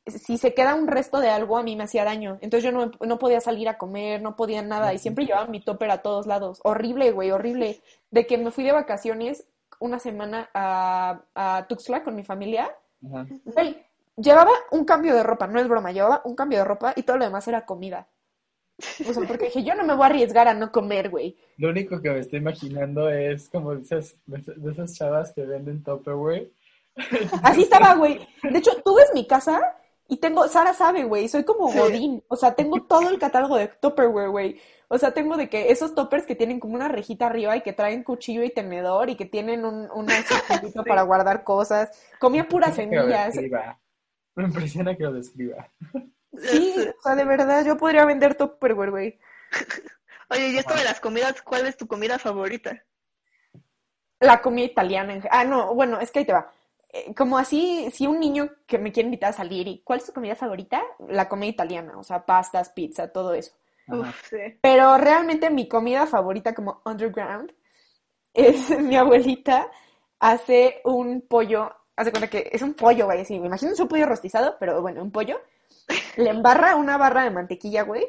si se queda un resto de algo a mí me hacía daño. Entonces yo no, no podía salir a comer, no podía nada y siempre llevaba mi topper a todos lados. Horrible, güey, horrible. De que me fui de vacaciones una semana a, a Tuxtla con mi familia, güey, llevaba un cambio de ropa, no es broma, llevaba un cambio de ropa y todo lo demás era comida. O sea, porque dije, yo no me voy a arriesgar a no comer, güey. Lo único que me estoy imaginando es como de esas, de esas chavas que venden Tupperware. Así estaba, güey. De hecho, tú ves mi casa y tengo, Sara sabe, güey, soy como Sí. Godín. O sea, tengo todo el catálogo de Tupperware, güey. O sea, tengo de que esos toppers que tienen como una rejita arriba y que traen cuchillo y tenedor y que tienen un, un circulito para guardar cosas. Comía puras semillas. Me impresiona que lo describa. Sí, o sea, de verdad, yo podría vender Tupperware, güey. Oye, y esto de las comidas, ¿cuál es tu comida favorita? La comida italiana. Ah, no, bueno, es que ahí te va. Eh, Como así, si un niño que me quiere invitar a salir y ¿cuál es tu comida favorita? La comida italiana, o sea, pastas, pizza, todo eso. Uf, sí. Pero realmente mi comida favorita como underground es mi abuelita hace un pollo, hace cuenta que es un pollo, güey, así, me imagino un pollo rostizado, pero bueno, un pollo. Le embarra una barra de mantequilla, güey,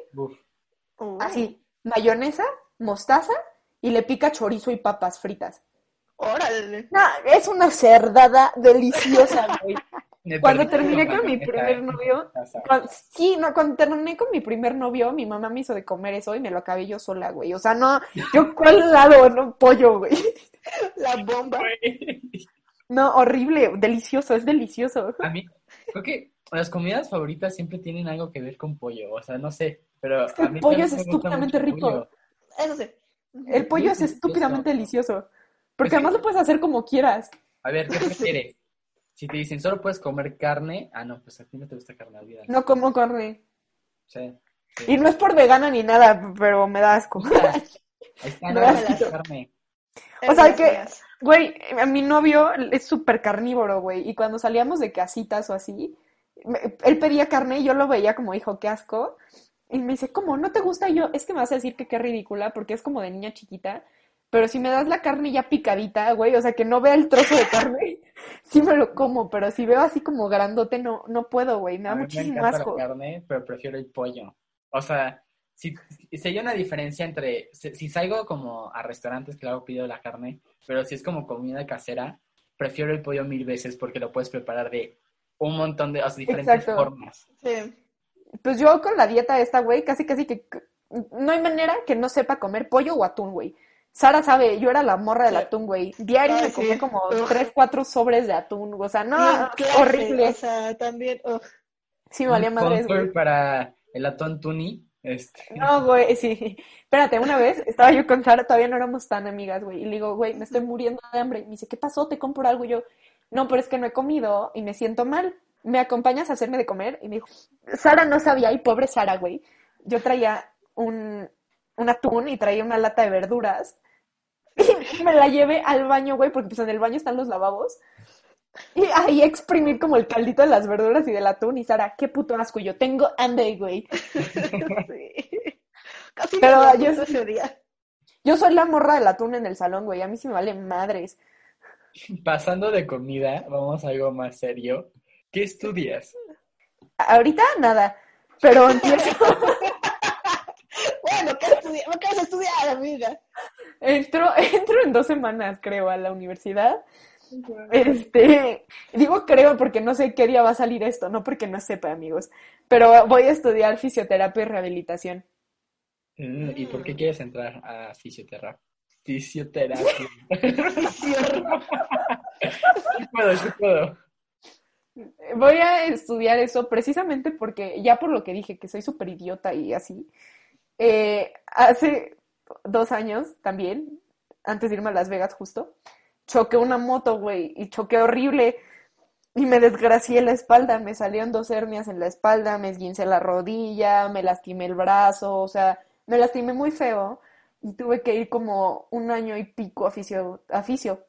así, mayonesa, mostaza y le pica chorizo y papas fritas. Órale. No, es una cerdada deliciosa, güey. Cuando terminé con mi primer novio, sí, no, cuando terminé con mi primer novio, mi mamá me hizo de comer eso y me lo acabé yo sola, güey. O sea, no, yo cuál lado, no pollo, güey. La bomba. No, horrible, delicioso, es delicioso. A mí, creo que las comidas favoritas siempre tienen algo que ver con pollo. O sea, no sé, pero que a el mí pollo también es estúpidamente el rico. pollo. Eso sí. El pollo es estúpidamente delicioso. Porque además lo puedes hacer como quieras. A ver, ¿qué prefieres? Si te dicen solo puedes comer carne, ah, no, pues a ti no te gusta carne, olvídalo. No como carne. Sí, sí. Y no es por vegana ni nada, pero me da asco. Ahí está, no es carne. O sea, que-. Güey, a mi novio es súper carnívoro, güey. Y cuando salíamos de casitas o así, él pedía carne y yo lo veía como, hijo, qué asco. Y me dice, ¿cómo? ¿No te gusta? Y yo, es que me vas a decir que qué ridícula, porque es como de niña chiquita. Pero si me das la carne ya picadita, güey, o sea, que no vea el trozo de carne, sí me lo como. Pero si veo así como grandote, no, no puedo, güey. Me da A me muchísimo encanta asco. la carne, pero prefiero el pollo. O sea, si, si hay una diferencia entre, si, si salgo como a restaurantes, claro, pido la carne, pero si es como comida casera, prefiero el pollo mil veces porque lo puedes preparar de un montón de o sea, diferentes Exacto. formas. Sí. Pues yo con la dieta esta, güey, casi casi que no hay manera que no sepa comer pollo o atún, güey. Sara sabe, yo era la morra del atún, güey. Diario Ay, me comía sí. como Ugh. tres, cuatro sobres de atún, o sea, no, Y en clase, horrible. O sea, también. Sí, me valía madres, güey. para el atún tuni, este, No, güey, sí. Espérate, una vez estaba yo con Sara, todavía no éramos tan amigas, güey, y le digo, güey, me estoy muriendo de hambre. Y me dice, ¿qué pasó? ¿Te compro algo? Y yo, no, pero es que no he comido y me siento mal. ¿Me acompañas a hacerme de comer? Y me dijo, Sara no sabía, y pobre Sara, güey. Yo traía un, un atún y traía una lata de verduras. Me la llevé al baño, güey, porque pues en el baño están los lavabos. Y ahí exprimir como el caldito de las verduras y del atún. Y Sara, qué puto asco. Yo tengo hambre, güey. Sí. Casi Pero me yo- yo ese día. Yo soy la morra del atún en el salón, güey. A mí sí me vale madres. pasando de comida, vamos a algo más serio. ¿Qué estudias? Ahorita nada, pero empiezo, Bueno, ¿qué vas a estudiar, amiga? entro, entro en dos semanas, creo, a la universidad. Este, digo creo porque no sé qué día va a salir esto, no porque no sepa, amigos. Pero voy a estudiar fisioterapia y rehabilitación. Mm, ¿Y por qué quieres entrar a fisioterapia? Fisioterapia. sí puedo, sí puedo. Voy a estudiar eso precisamente porque, ya por lo que dije, que soy súper idiota y así, eh, hace dos años también, antes de irme a Las Vegas justo, choqué una moto, güey, y choqué horrible y me desgracié la espalda, me salieron dos hernias en la espalda, me esguincé la rodilla, me lastimé el brazo, o sea, me lastimé muy feo y tuve que ir como un año y pico a fisio, a fisio.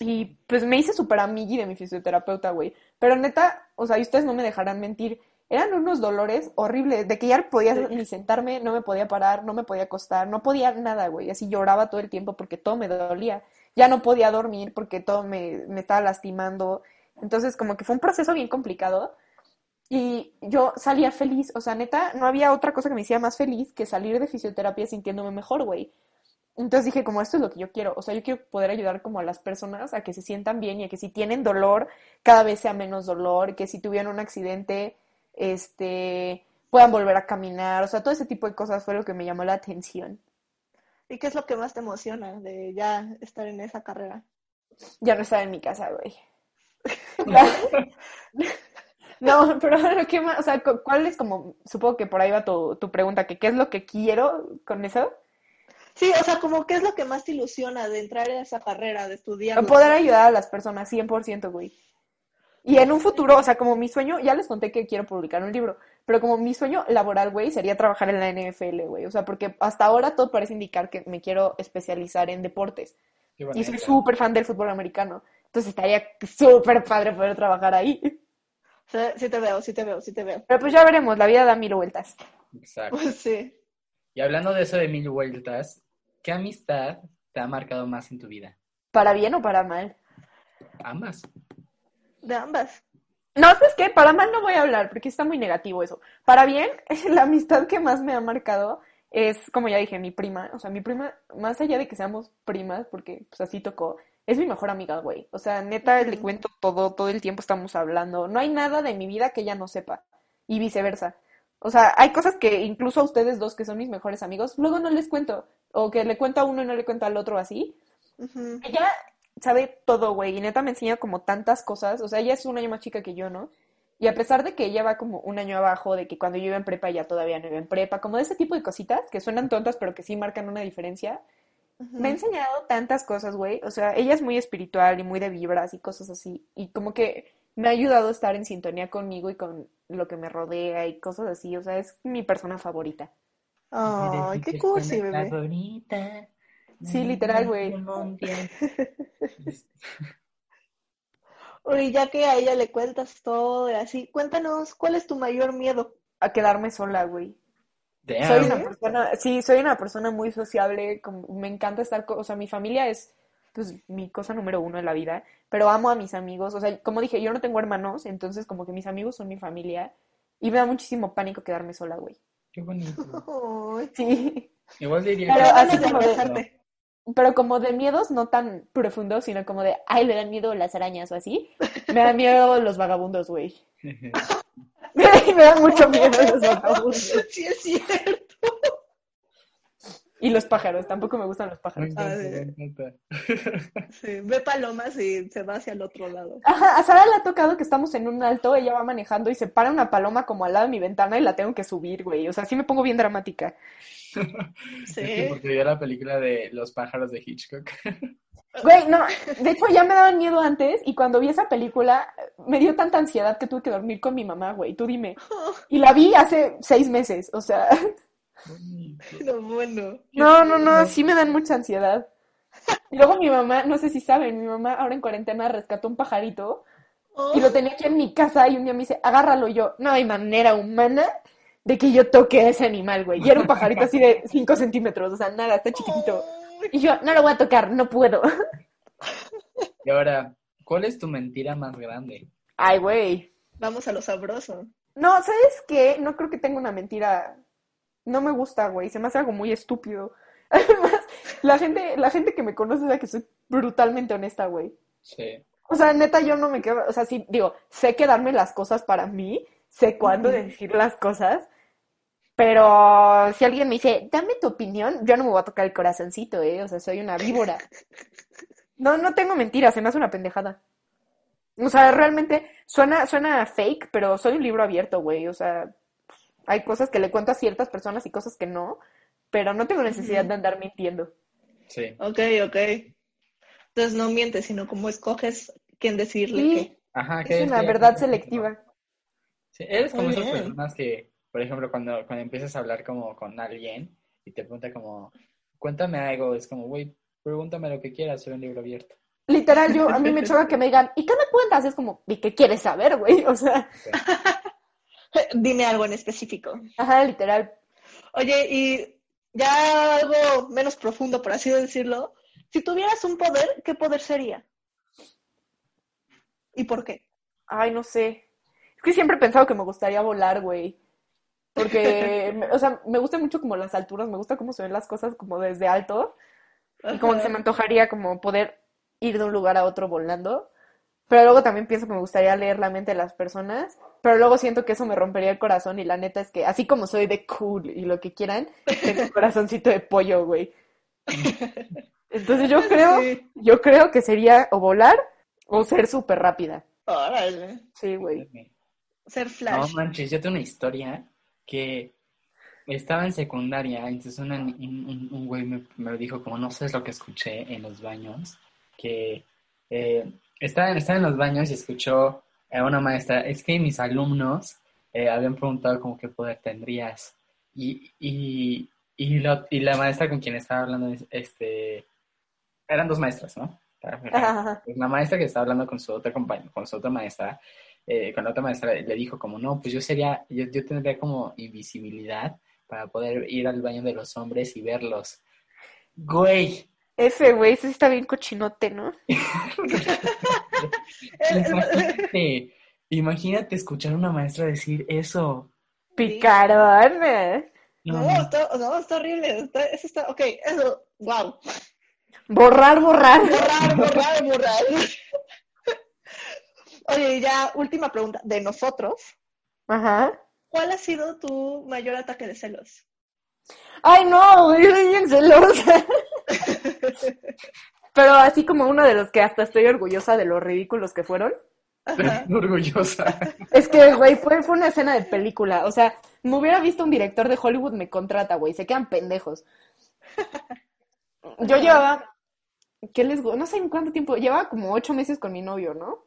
Y pues me hice súper amigui de mi fisioterapeuta, güey. Pero neta, o sea, y ustedes no me dejarán mentir, eran unos dolores horribles, de que ya no podía ni sentarme, no me podía parar, no me podía acostar, no podía nada, güey. Así lloraba todo el tiempo porque todo me dolía. Ya no podía dormir porque todo me, me estaba lastimando. Entonces, como que fue un proceso bien complicado. Y yo salía feliz, o sea, neta, no había otra cosa que me hiciera más feliz que salir de fisioterapia sintiéndome mejor, güey. Entonces dije, como esto es lo que yo quiero, o sea, yo quiero poder ayudar como a las personas a que se sientan bien y a que si tienen dolor, cada vez sea menos dolor, que si tuvieron un accidente, este, puedan volver a caminar, o sea, todo ese tipo de cosas fue lo que me llamó la atención. ¿Y qué es lo que más te emociona de ya estar en esa carrera? Ya no estar en mi casa, güey. no, pero ¿qué más? O sea, ¿cuál es como, supongo que por ahí va tu, tu pregunta, que qué es lo que quiero con eso? Sí, o sea, como qué es lo que más te ilusiona de entrar en esa carrera, de estudiar. Poder ayudar a las personas, 100%, güey. Y en un futuro, o sea, como mi sueño, ya les conté que quiero publicar un libro, pero como mi sueño laboral, güey, sería trabajar en la NFL, güey. O sea, porque hasta ahora todo parece indicar que me quiero especializar en deportes. Y soy súper fan del fútbol americano. Entonces estaría súper padre poder trabajar ahí. Sí, sí te veo, sí te veo, sí te veo. Pero pues ya veremos, la vida da mil vueltas. Exacto. Pues sí. Y hablando de eso de mil vueltas, ¿qué amistad te ha marcado más en tu vida? ¿Para bien o para mal? Ambas. De ambas. No, ¿sabes qué? Para mal no voy a hablar porque está muy negativo eso. Para bien, la amistad que más me ha marcado es, como ya dije, mi prima. O sea, mi prima, más allá de que seamos primas, porque pues así tocó, es mi mejor amiga, güey. O sea, neta, le cuento todo, todo el tiempo estamos hablando. No hay nada de mi vida que ella no sepa. Y viceversa. O sea, hay cosas que incluso a ustedes dos, que son mis mejores amigos, luego no les cuento. O que le cuento a uno y no le cuento al otro así. Ujú. Ella sabe todo, güey, y neta me enseña como tantas cosas, o sea, ella es un año más chica que yo, ¿no? Y a pesar de que ella va como un año abajo, de que cuando yo iba en prepa ella todavía no iba en prepa, como de ese tipo de cositas que suenan tontas pero que sí marcan una diferencia, me ha enseñado tantas cosas, güey, o sea, ella es muy espiritual y muy de vibras y cosas así, y como que me ha ayudado a estar en sintonía conmigo y con lo que me rodea y cosas así, o sea, es mi persona favorita. Ay, qué cursi, bebé. Favorita. Sí, literal, güey. Mundial. Oye, ya que a ella le cuentas todo y así, cuéntanos, ¿cuál es tu mayor miedo? A quedarme sola, güey. Soy una persona, sí, soy una persona muy sociable, como- me encanta estar, o sea, mi familia es pues mi cosa número uno en la vida, pero amo a mis amigos, o sea, como dije, yo no tengo hermanos, entonces como que mis amigos son mi familia y me da muchísimo pánico quedarme sola, güey. Qué bonito. Sí, Igual diría Pero que- ganas pero como de miedos no tan profundos, sino como de, ay, le dan miedo las arañas o así, me dan miedo los vagabundos, güey. me dan mucho miedo los vagabundos. Sí, es cierto. Y los pájaros, tampoco me gustan los Me pájaros. encanta, me. Sí, ve palomas y se va hacia el otro lado. Ajá, a Sara le ha tocado que estamos en un alto, ella va manejando y se para una paloma como al lado de mi ventana y la tengo que subir, güey. O sea, sí me pongo bien dramática. Es que Sí. porque vio la película de Los pájaros de Hitchcock. Güey, no, de hecho ya me daban miedo antes y cuando vi esa película me dio tanta ansiedad que tuve que dormir con mi mamá, güey. Tú dime. Y la vi hace seis meses, o sea. No, bueno. no, no, no, sí me dan mucha ansiedad. Y luego mi mamá, no sé si saben, mi mamá ahora en cuarentena rescató un pajarito Oh, y lo tenía aquí en mi casa y un día me dice, agárralo Y yo. No hay manera humana de que yo toque a ese animal, güey. Y era un pajarito así de 5 centímetros, o sea, nada, está chiquitito. Y yo, no lo voy a tocar, no puedo. Y ahora, ¿cuál es tu mentira más grande? Ay, güey. Vamos a lo sabroso. No, ¿sabes qué? No creo que tenga una mentira. No me gusta, güey. Se me hace algo muy estúpido. Además, la gente, la gente que me conoce sabe que soy brutalmente honesta, güey. Sí. O sea, neta, yo no me quedo, o sea, sí, digo, sé quedarme las cosas para mí, sé cuándo decir las cosas, pero si alguien me dice, dame tu opinión, yo no me voy a tocar el corazoncito, ¿eh? O sea, soy una víbora. No, no tengo mentiras, se me hace una pendejada. O sea, realmente suena, suena fake, pero soy un libro abierto, güey. O sea, hay cosas que le cuento a ciertas personas y cosas que no, pero no tengo necesidad de andar mintiendo. Sí. Ok, ok. Entonces no mientes, sino como escoges quién decirle Sí, qué. Ajá, que es una que- verdad selectiva. Sí, eres como Muy esas bien. personas que, por ejemplo, cuando, cuando empiezas a hablar como con alguien y te pregunta como, cuéntame algo, es como, güey, pregúntame lo que quieras, soy un libro abierto. Literal, yo, a mí me choca que me digan, ¿y qué me cuentas? Es como, ¿y qué quieres saber, güey? O sea, Sí. Dime algo en específico. ajá, literal. Oye, y ya algo menos profundo, por así decirlo. Si tuvieras un poder, ¿qué poder sería? ¿Y por qué? Ay, no sé. Es que siempre he pensado que me gustaría volar, güey. Porque, me- o sea, me gusta mucho como las alturas, me gusta cómo se ven las cosas como desde alto. Y como que se me antojaría como poder ir de un lugar a otro volando. Pero luego también pienso que me gustaría leer la mente de las personas. Pero luego siento que eso me rompería el corazón. Y la neta es que, así como soy de cool y lo que quieran, tengo un corazoncito de pollo, güey. Entonces yo creo, Sí. yo creo que sería o volar o ser súper rápida. Órale. Sí, güey. Ser No Flash. manches, yo tengo una historia que estaba en secundaria, entonces una- un, un- un güey me, me lo dijo, como no sabes lo que escuché en los baños, que eh, estaba, en- estaba en los baños y escuchó a una maestra, es que mis alumnos eh, habían preguntado como qué poder tendrías. Y, y, y, lo- y la maestra con quien estaba hablando, este, eran dos maestras, ¿no? Ajá. La maestra que estaba hablando con su otra compañera, con su otra maestra, eh, con la otra maestra le dijo como, no, pues yo sería, yo, yo tendría como invisibilidad para poder ir al baño de los hombres y verlos. Güey, Ese, güey, ese sí está bien cochinote, ¿no? imagínate, imagínate escuchar a una maestra decir eso. Picarón. No, No, está, no, está horrible. Está, eso está, ok, eso, wow. Borrar, borrar. Borrar, borrar, borrar. Oye, y ya, última pregunta. De nosotros, Ajá. ¿cuál ha sido tu mayor ataque de celos? Ay, no, güey, soy bien celosa. Pero así como uno de los que hasta estoy orgullosa de los ridículos que fueron. Ajá. orgullosa. Es que, güey, fue, fue una escena de película. O sea, me hubiera visto un director de Hollywood, me contrata, güey. Se quedan pendejos. Yo llevaba, ¿qué les No sé en cuánto tiempo. Llevaba como ocho meses con mi novio, ¿no?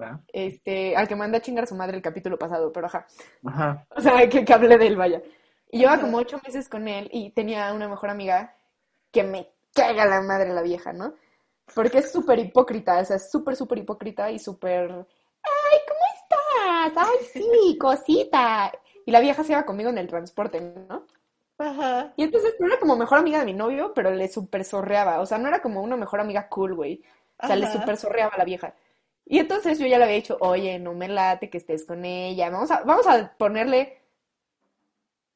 Va. Este, al que mandé a chingar a su madre el capítulo pasado, pero ajá. Ajá. O sea, que, que hablé de él, vaya. Y llevaba como ocho meses con él y tenía una mejor amiga que me caga la madre la vieja, ¿no? Porque es súper hipócrita, o sea, es súper, súper hipócrita y súper... ¡Ay, ¿cómo estás? ¡Ay, sí, cosita! Y la vieja se iba conmigo en el transporte, ¿no? Ajá. Y entonces no era como mejor amiga de mi novio, pero le súper zorreaba. O sea, no era como una mejor amiga cool, güey. O sea, le Ajá. súper zorreaba a la vieja. Y entonces yo ya le había dicho, oye, no me late que estés con ella. Vamos a, vamos a ponerle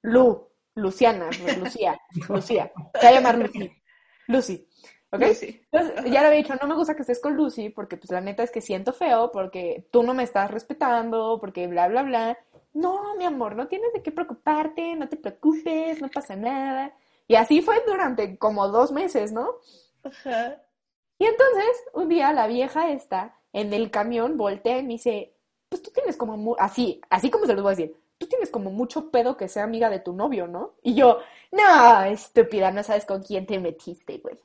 Lu, Luciana, Lucía, Lucía. Se va a llamar Lucy. Lucy. ¿Ok? Lucy. Entonces ya le había dicho, no me gusta que estés con Lucy, porque pues la neta es que siento feo, porque tú no me estás respetando, porque bla, bla, bla. No, mi amor, no tienes de qué preocuparte, no te preocupes, no pasa nada. Y así fue durante como dos meses, ¿no? Ajá. Y entonces, un día la vieja esta en el camión voltea y me dice, pues tú tienes como, mu- así, así como se los voy a decir, tú tienes como mucho pedo que sea amiga de tu novio, ¿no? Y yo, no, estúpida, no sabes con quién te metiste, güey.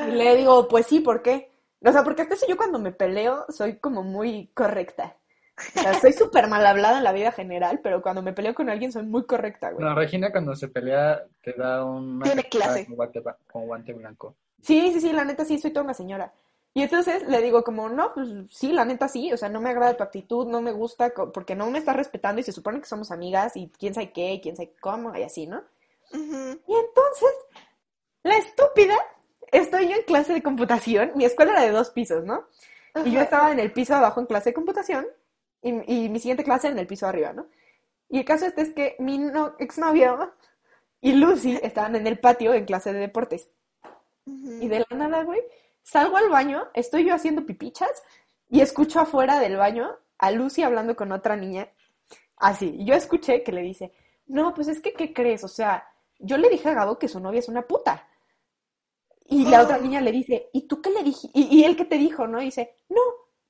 Y le digo, pues sí, ¿por qué? O sea, porque hasta eso yo cuando me peleo soy como muy correcta. O sea, soy súper mal hablada en la vida general, pero cuando me peleo con alguien soy muy correcta, güey. No, Regina cuando se pelea te da una Tiene clase. con guante, ba- con guante blanco. Sí, sí, sí, la neta sí, soy toda una señora. Y entonces le digo como, no, pues sí, la neta sí, o sea, no me agrada tu actitud, no me gusta, porque no me estás respetando y se supone que somos amigas y quién sabe qué, y quién sabe cómo, y así, ¿no? Y entonces, la estúpida, estoy yo en clase de computación, mi escuela era de dos pisos, ¿no? Y yo estaba en el piso abajo en clase de computación y, y mi siguiente clase en el piso arriba, ¿no? Y el caso este es que mi no, exnovio y Lucy estaban en el patio en clase de deportes. Y de la nada, güey, salgo al baño, estoy yo haciendo pipichas y escucho afuera del baño a Lucy hablando con otra niña. Así, yo escuché que le dice, no, pues es que, ¿qué crees? O sea, yo le dije a Gabo que su novia es una puta. Y la otra niña le dice, ¿y tú qué le dijiste? Y, y él que te dijo, ¿no? Y dice, no,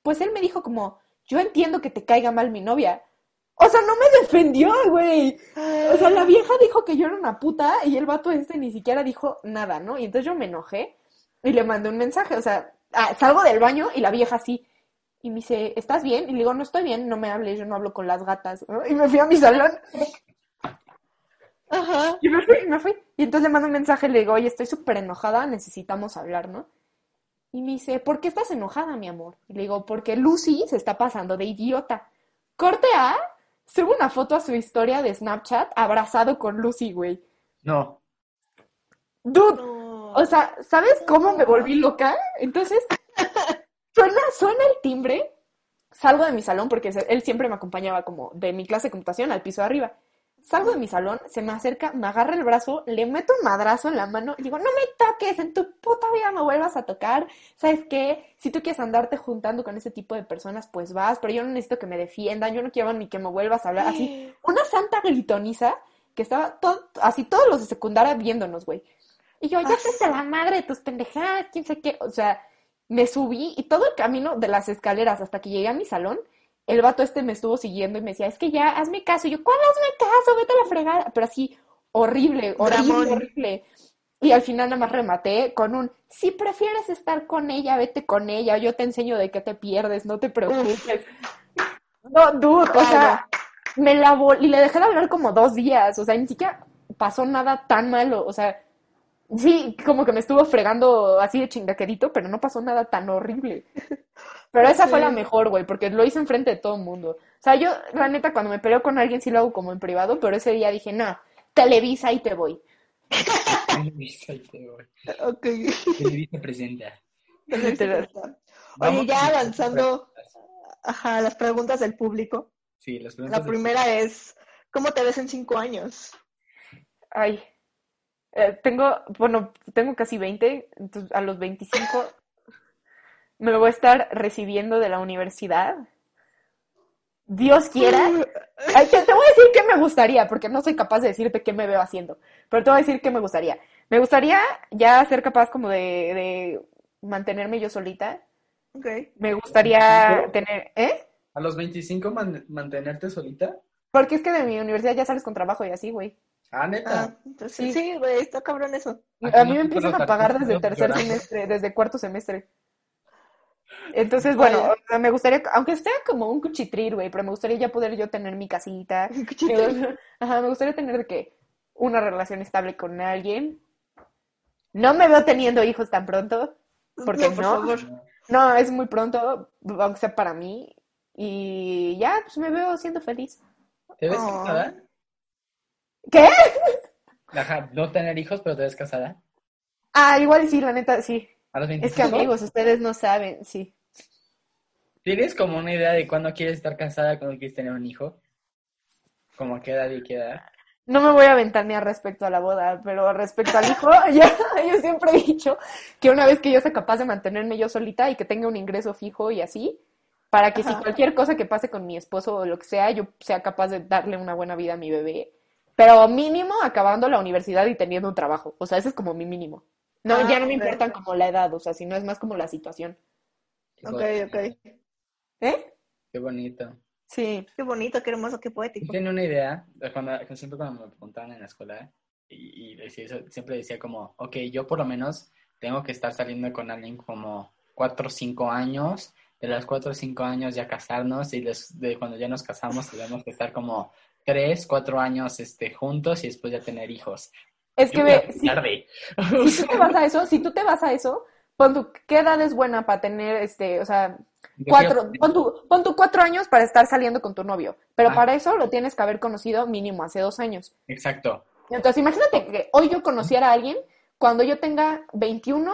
pues él me dijo como, yo entiendo que te caiga mal mi novia. O sea, no me defendió, güey. O sea, la vieja dijo que yo era una puta y el vato este ni siquiera dijo nada, ¿no? Y entonces yo me enojé y le mandé un mensaje, o sea, ah, salgo del baño y la vieja así. Y me dice, ¿estás bien? Y le digo, no estoy bien, no me hables, yo no hablo con las gatas. ¿no? Y me fui a mi salón. Ajá. Y me fui, y me fui. Y entonces le mando un mensaje, le digo, oye, estoy súper enojada, necesitamos hablar, ¿no? Y me dice, ¿por qué estás enojada, mi amor? Y le digo, porque Lucy se está pasando de idiota. Corte A, subo una foto a su historia de Snapchat abrazado con Lucy, güey. No. Dude, No. O sea, ¿sabes cómo me volví loca? Entonces, suena, suena el timbre, salgo de mi salón, porque él siempre me acompañaba como de mi clase de computación al piso de arriba. Salgo de mi salón, se me acerca, me agarra el brazo, le meto un madrazo en la mano y digo, no me toques, en tu puta vida me vuelvas a tocar. ¿Sabes qué? Si tú quieres andarte juntando con ese tipo de personas, pues vas, pero yo no necesito que me defiendan, yo no quiero ni que me vuelvas a hablar. Así, una santa gritoniza que estaba todo, así todos los de secundaria viéndonos, güey. Y yo, ya a la madre de tus pendejadas, quién sé qué. O sea, me subí y todo el camino de las escaleras hasta que llegué a mi salón, el vato este me estuvo siguiendo y me decía, es que ya, hazme caso. Y yo, ¿cuál hazme caso? Vete a la fregada. Pero así, horrible, horrible, Dramón. horrible. Y al final nada más rematé con un, si prefieres estar con ella, vete con ella. Yo te enseño de qué te pierdes, no te preocupes. No, dude, o sea, me la y le dejé de hablar como dos días, o sea, ni siquiera pasó nada tan malo, o sea, sí, como que me estuvo fregando así de chingaquerito, pero no pasó nada tan horrible. Pero esa fue la mejor, güey, porque lo hice enfrente de todo el mundo. O sea, yo, la neta, cuando me peleo con alguien sí lo hago como en privado, pero ese día dije, no, Televisa y te voy. Televisa y te voy. Ok. Televisa presenta. Oye, ya avanzando, ajá, las preguntas del público. Sí, las preguntas. La primera es, ¿cómo te ves en cinco años? Ay, eh, tengo, bueno, tengo casi 20, entonces a los 25 me voy a estar recibiendo de la universidad. Dios quiera. Ay, te, te voy a decir qué me gustaría, porque no soy capaz de decirte qué me veo haciendo, pero te voy a decir qué me gustaría. Me gustaría ya ser capaz como de, de mantenerme yo solita. Ok. Me gustaría tener, ¿eh? ¿A los 25 man- mantenerte solita? Porque es que de mi universidad ya sales con trabajo y así, güey. Ah, neta. Ah, Sí. sí, güey, está cabrón eso. Aquí A mí no me empiezan a pagar desde tercer llorando. semestre, desde cuarto semestre. Entonces, bueno, Vaya. o sea, me gustaría, aunque sea como un cuchitril, güey, pero me gustaría ya poder yo tener mi casita. Ajá, me gustaría tener de que una relación estable con alguien. No me veo teniendo hijos tan pronto. ¿Por qué por no? favor. No, es muy pronto, aunque sea para mí. Y ya, pues me veo siendo feliz. ¿Te ves Oh. casada? ¿Qué? Ajá, no tener hijos, pero te ves casada. Ah, igual sí, la neta, sí. ¿A los Es 25? que amigos, ustedes no saben, sí. ¿Tienes como una idea de cuándo quieres estar casada, cuándo quieres tener un hijo? Como a qué edad y qué edad? No me voy a ventanear respecto a la boda, pero respecto al hijo, ya, yo siempre he dicho que una vez que yo sea capaz de mantenerme yo solita y que tenga un ingreso fijo y así, para que si cualquier cosa que pase con mi esposo o lo que sea, yo sea capaz de darle una buena vida a mi bebé. Pero mínimo acabando la universidad y teniendo un trabajo. O sea, ese es como mi mínimo. No, Ah, ya no me ok. importa como la edad, o sea, sino es más como la situación. Ok, ok. ¿Eh? Qué bonito. Sí. Qué bonito, qué hermoso, qué poético. tenía una idea, de cuando, siempre cuando me preguntaban en la escuela, y, y decía eso, siempre decía como, ok, yo por lo menos tengo que estar saliendo con alguien como 4 o 5 años, de los 4 o 5 años ya casarnos, y de cuando ya nos casamos tenemos que estar como 3, 4 años este, juntos y después ya tener hijos. Es que a si, tarde. si tú te vas a eso, si tú te vas a eso, pon tu, ¿qué edad es buena para tener, este, o sea, cuatro, pon tu, pon tu cuatro años para estar saliendo con tu novio, pero Ah. para eso lo tienes que haber conocido mínimo hace dos años. Exacto. Entonces, imagínate que hoy yo conociera a alguien, cuando yo tenga 21,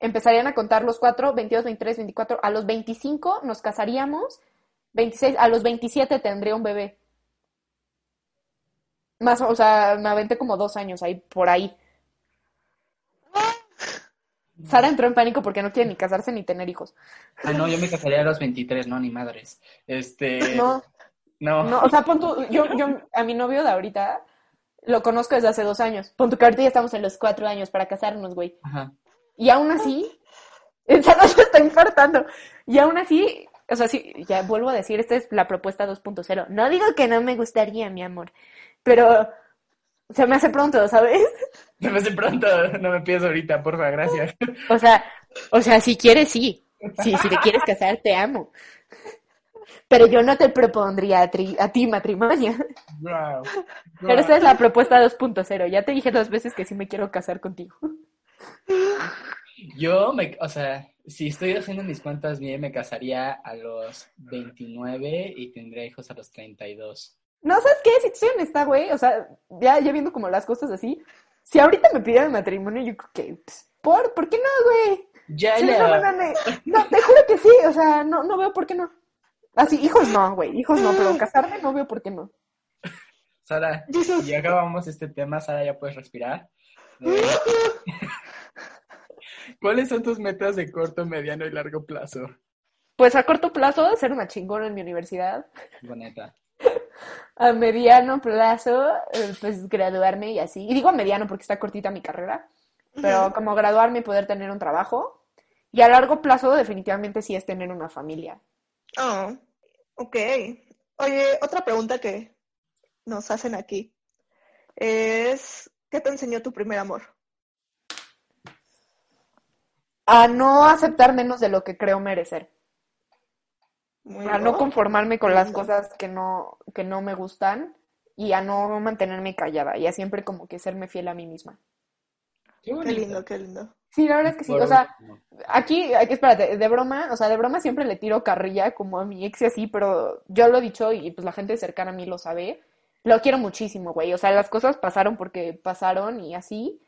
empezarían a contar los cuatro, 22, 23, 24, a los 25 nos casaríamos, 26, a los 27 tendría un bebé. Más, o sea, me aventé como dos años ahí, por ahí. Sara entró en pánico porque no quiere ni casarse ni tener hijos. Ah, no, yo me casaría a los 23, no, ni madres. Este. No, No. no, o sea, pon tú, yo, yo, a mi novio de ahorita lo conozco desde hace dos años. Pon tú que ahorita ya estamos en los cuatro años para casarnos, güey. Ajá. Y aún así, esa se está infartando. Y aún así, o sea, sí, ya vuelvo a decir, esta es la propuesta 2.0. No digo que no me gustaría, mi amor, pero se me hace pronto, ¿sabes? Se me hace pronto, no me pides ahorita, porfa, gracias. O sea, o sea, si quieres, sí. Sí, si te quieres casar, te amo. Pero yo no te propondría a, tri- a ti matrimonio. Wow. Pero esta es la propuesta 2.0. Ya te dije dos veces que sí me quiero casar contigo. Yo, me, o sea, si estoy haciendo mis cuentas bien, me casaría a los 29 y tendría hijos a los 32. No, ¿sabes qué? Si te soy honesta, güey, o sea, ya, ya viendo como las cosas así, si ahorita me pidieran matrimonio, yo creo que, pues, ¿por? ¿Por qué no, güey? Ya Sí, le- no, no, no, no, te juro que sí, o sea, no, no veo por qué no. Así, hijos no, güey, hijos no, pero casarme no veo por qué no. Sara, y acabamos este tema, Sara, ya puedes respirar. Eh, ¿Cuáles son tus metas de corto, mediano y largo plazo? Pues a corto plazo, ser una chingona en mi universidad. Boneta. A mediano plazo, eh, pues graduarme y así. Y digo a mediano porque está cortita mi carrera, pero como graduarme y poder tener un trabajo. Y a largo plazo, definitivamente sí es tener una familia. Oh, ok. Oye, otra pregunta que nos hacen aquí es, ¿qué te enseñó tu primer amor? A no aceptar menos de lo que creo merecer. Muy A no conformarme con las cosas que no, que no me gustan y a no mantenerme callada y a siempre como que serme fiel a mí misma. Qué lindo, qué lindo. Sí, la verdad es que sí. O sea, aquí, aquí, espérate, de broma, o sea, de broma siempre le tiro carrilla como a mi ex y así, pero yo lo he dicho y pues la gente cercana a mí lo sabe. Lo quiero muchísimo, güey. O sea, las cosas pasaron porque pasaron y así.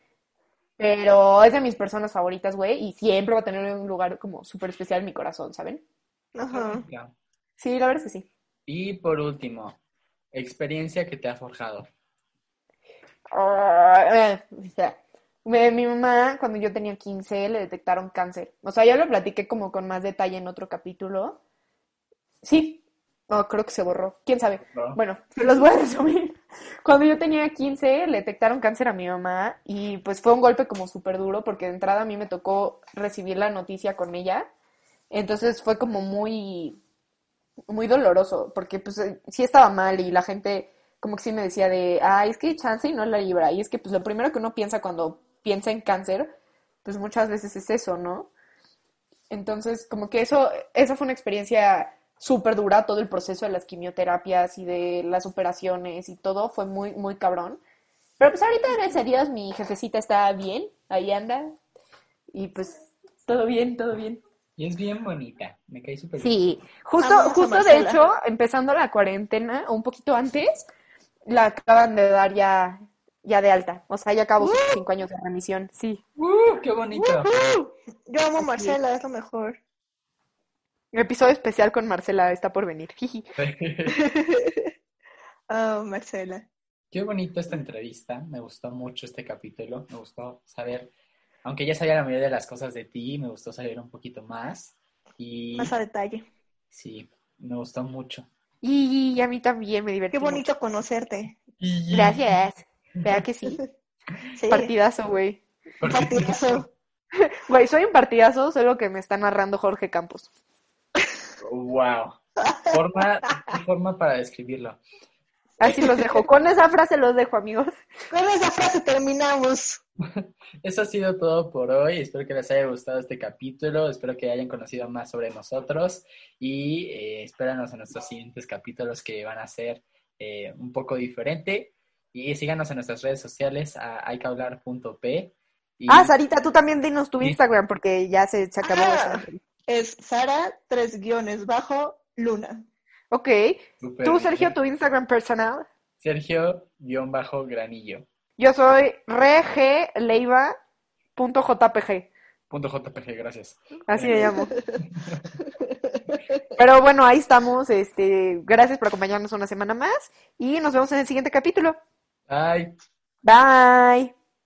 Pero es de mis personas favoritas, güey, y siempre va a tener un lugar como súper especial en mi corazón, ¿saben? Ajá. Sí, la verdad es que sí. Y por último, experiencia que te ha forjado. Eh, o sea, mi mamá, cuando yo tenía 15, le detectaron cáncer. O sea, ya lo platiqué como con más detalle en otro capítulo. Sí, no, creo que se borró. ¿Quién sabe? ¿no? Bueno, se los voy a resumir. Cuando yo tenía 15, le detectaron cáncer a mi mamá y pues fue un golpe como súper duro porque de entrada a mí me tocó recibir la noticia con ella. Entonces fue como muy, muy doloroso porque pues eh, sí estaba mal y la gente como que sí me decía de, ay, es que chance y no la libra. Y es que pues lo primero que uno piensa cuando piensa en cáncer, pues muchas veces es eso, ¿no? Entonces, como que eso, esa fue una experiencia súper dura, todo el proceso de las quimioterapias y de las operaciones y todo fue muy, muy cabrón. Pero pues ahorita, gracias a Dios, mi jefecita está bien, ahí anda. Y pues todo bien, todo bien. Y es bien bonita, me cae súper bien. Sí, justo, justo de hecho, empezando la cuarentena, o un poquito antes, la acaban de dar ya, ya de alta. O sea, ya acabó sus cinco años de remisión. Sí. ¡Uh, qué bonito! Yo amo a Marcela, es lo mejor. Episodio especial con Marcela está por venir. Jiji. Ah, Marcela. Qué bonito esta entrevista, me gustó mucho este capítulo, me gustó saber, aunque ya sabía la mayoría de las cosas de ti, me gustó saber un poquito más y Más a detalle. sí, me gustó mucho. Y a mí también me divertí Qué bonito conocerte. Gracias. Vea que sí. Sí, Partidazo, güey. partidazo. Güey, soy un partidazo, solo que me está narrando Jorge Campos. Wow. Forma, forma para describirlo. Así los dejo. Con esa frase los dejo, amigos. Con esa frase terminamos. Eso ha sido todo por hoy. Espero que les haya gustado este capítulo. Espero que hayan conocido más sobre nosotros. Y eh, espéranos en nuestros siguientes capítulos que van a ser eh, un poco diferente. Y síganos en nuestras redes sociales a hayquehablar.p. Y Ah, Sarita, tú también dinos tu. Instagram porque ya se, se acabó Ah. Es Sara, tres guiones bajo, Luna. Ok. Tú, bien. Sergio, tu Instagram personal. Sergio-granillo. Yo soy regleiva.jpg. Punto JPG, gracias. Así me llamo. Pero bueno, ahí estamos. Este, gracias por acompañarnos una semana más y nos vemos en el siguiente capítulo. Bye. Bye.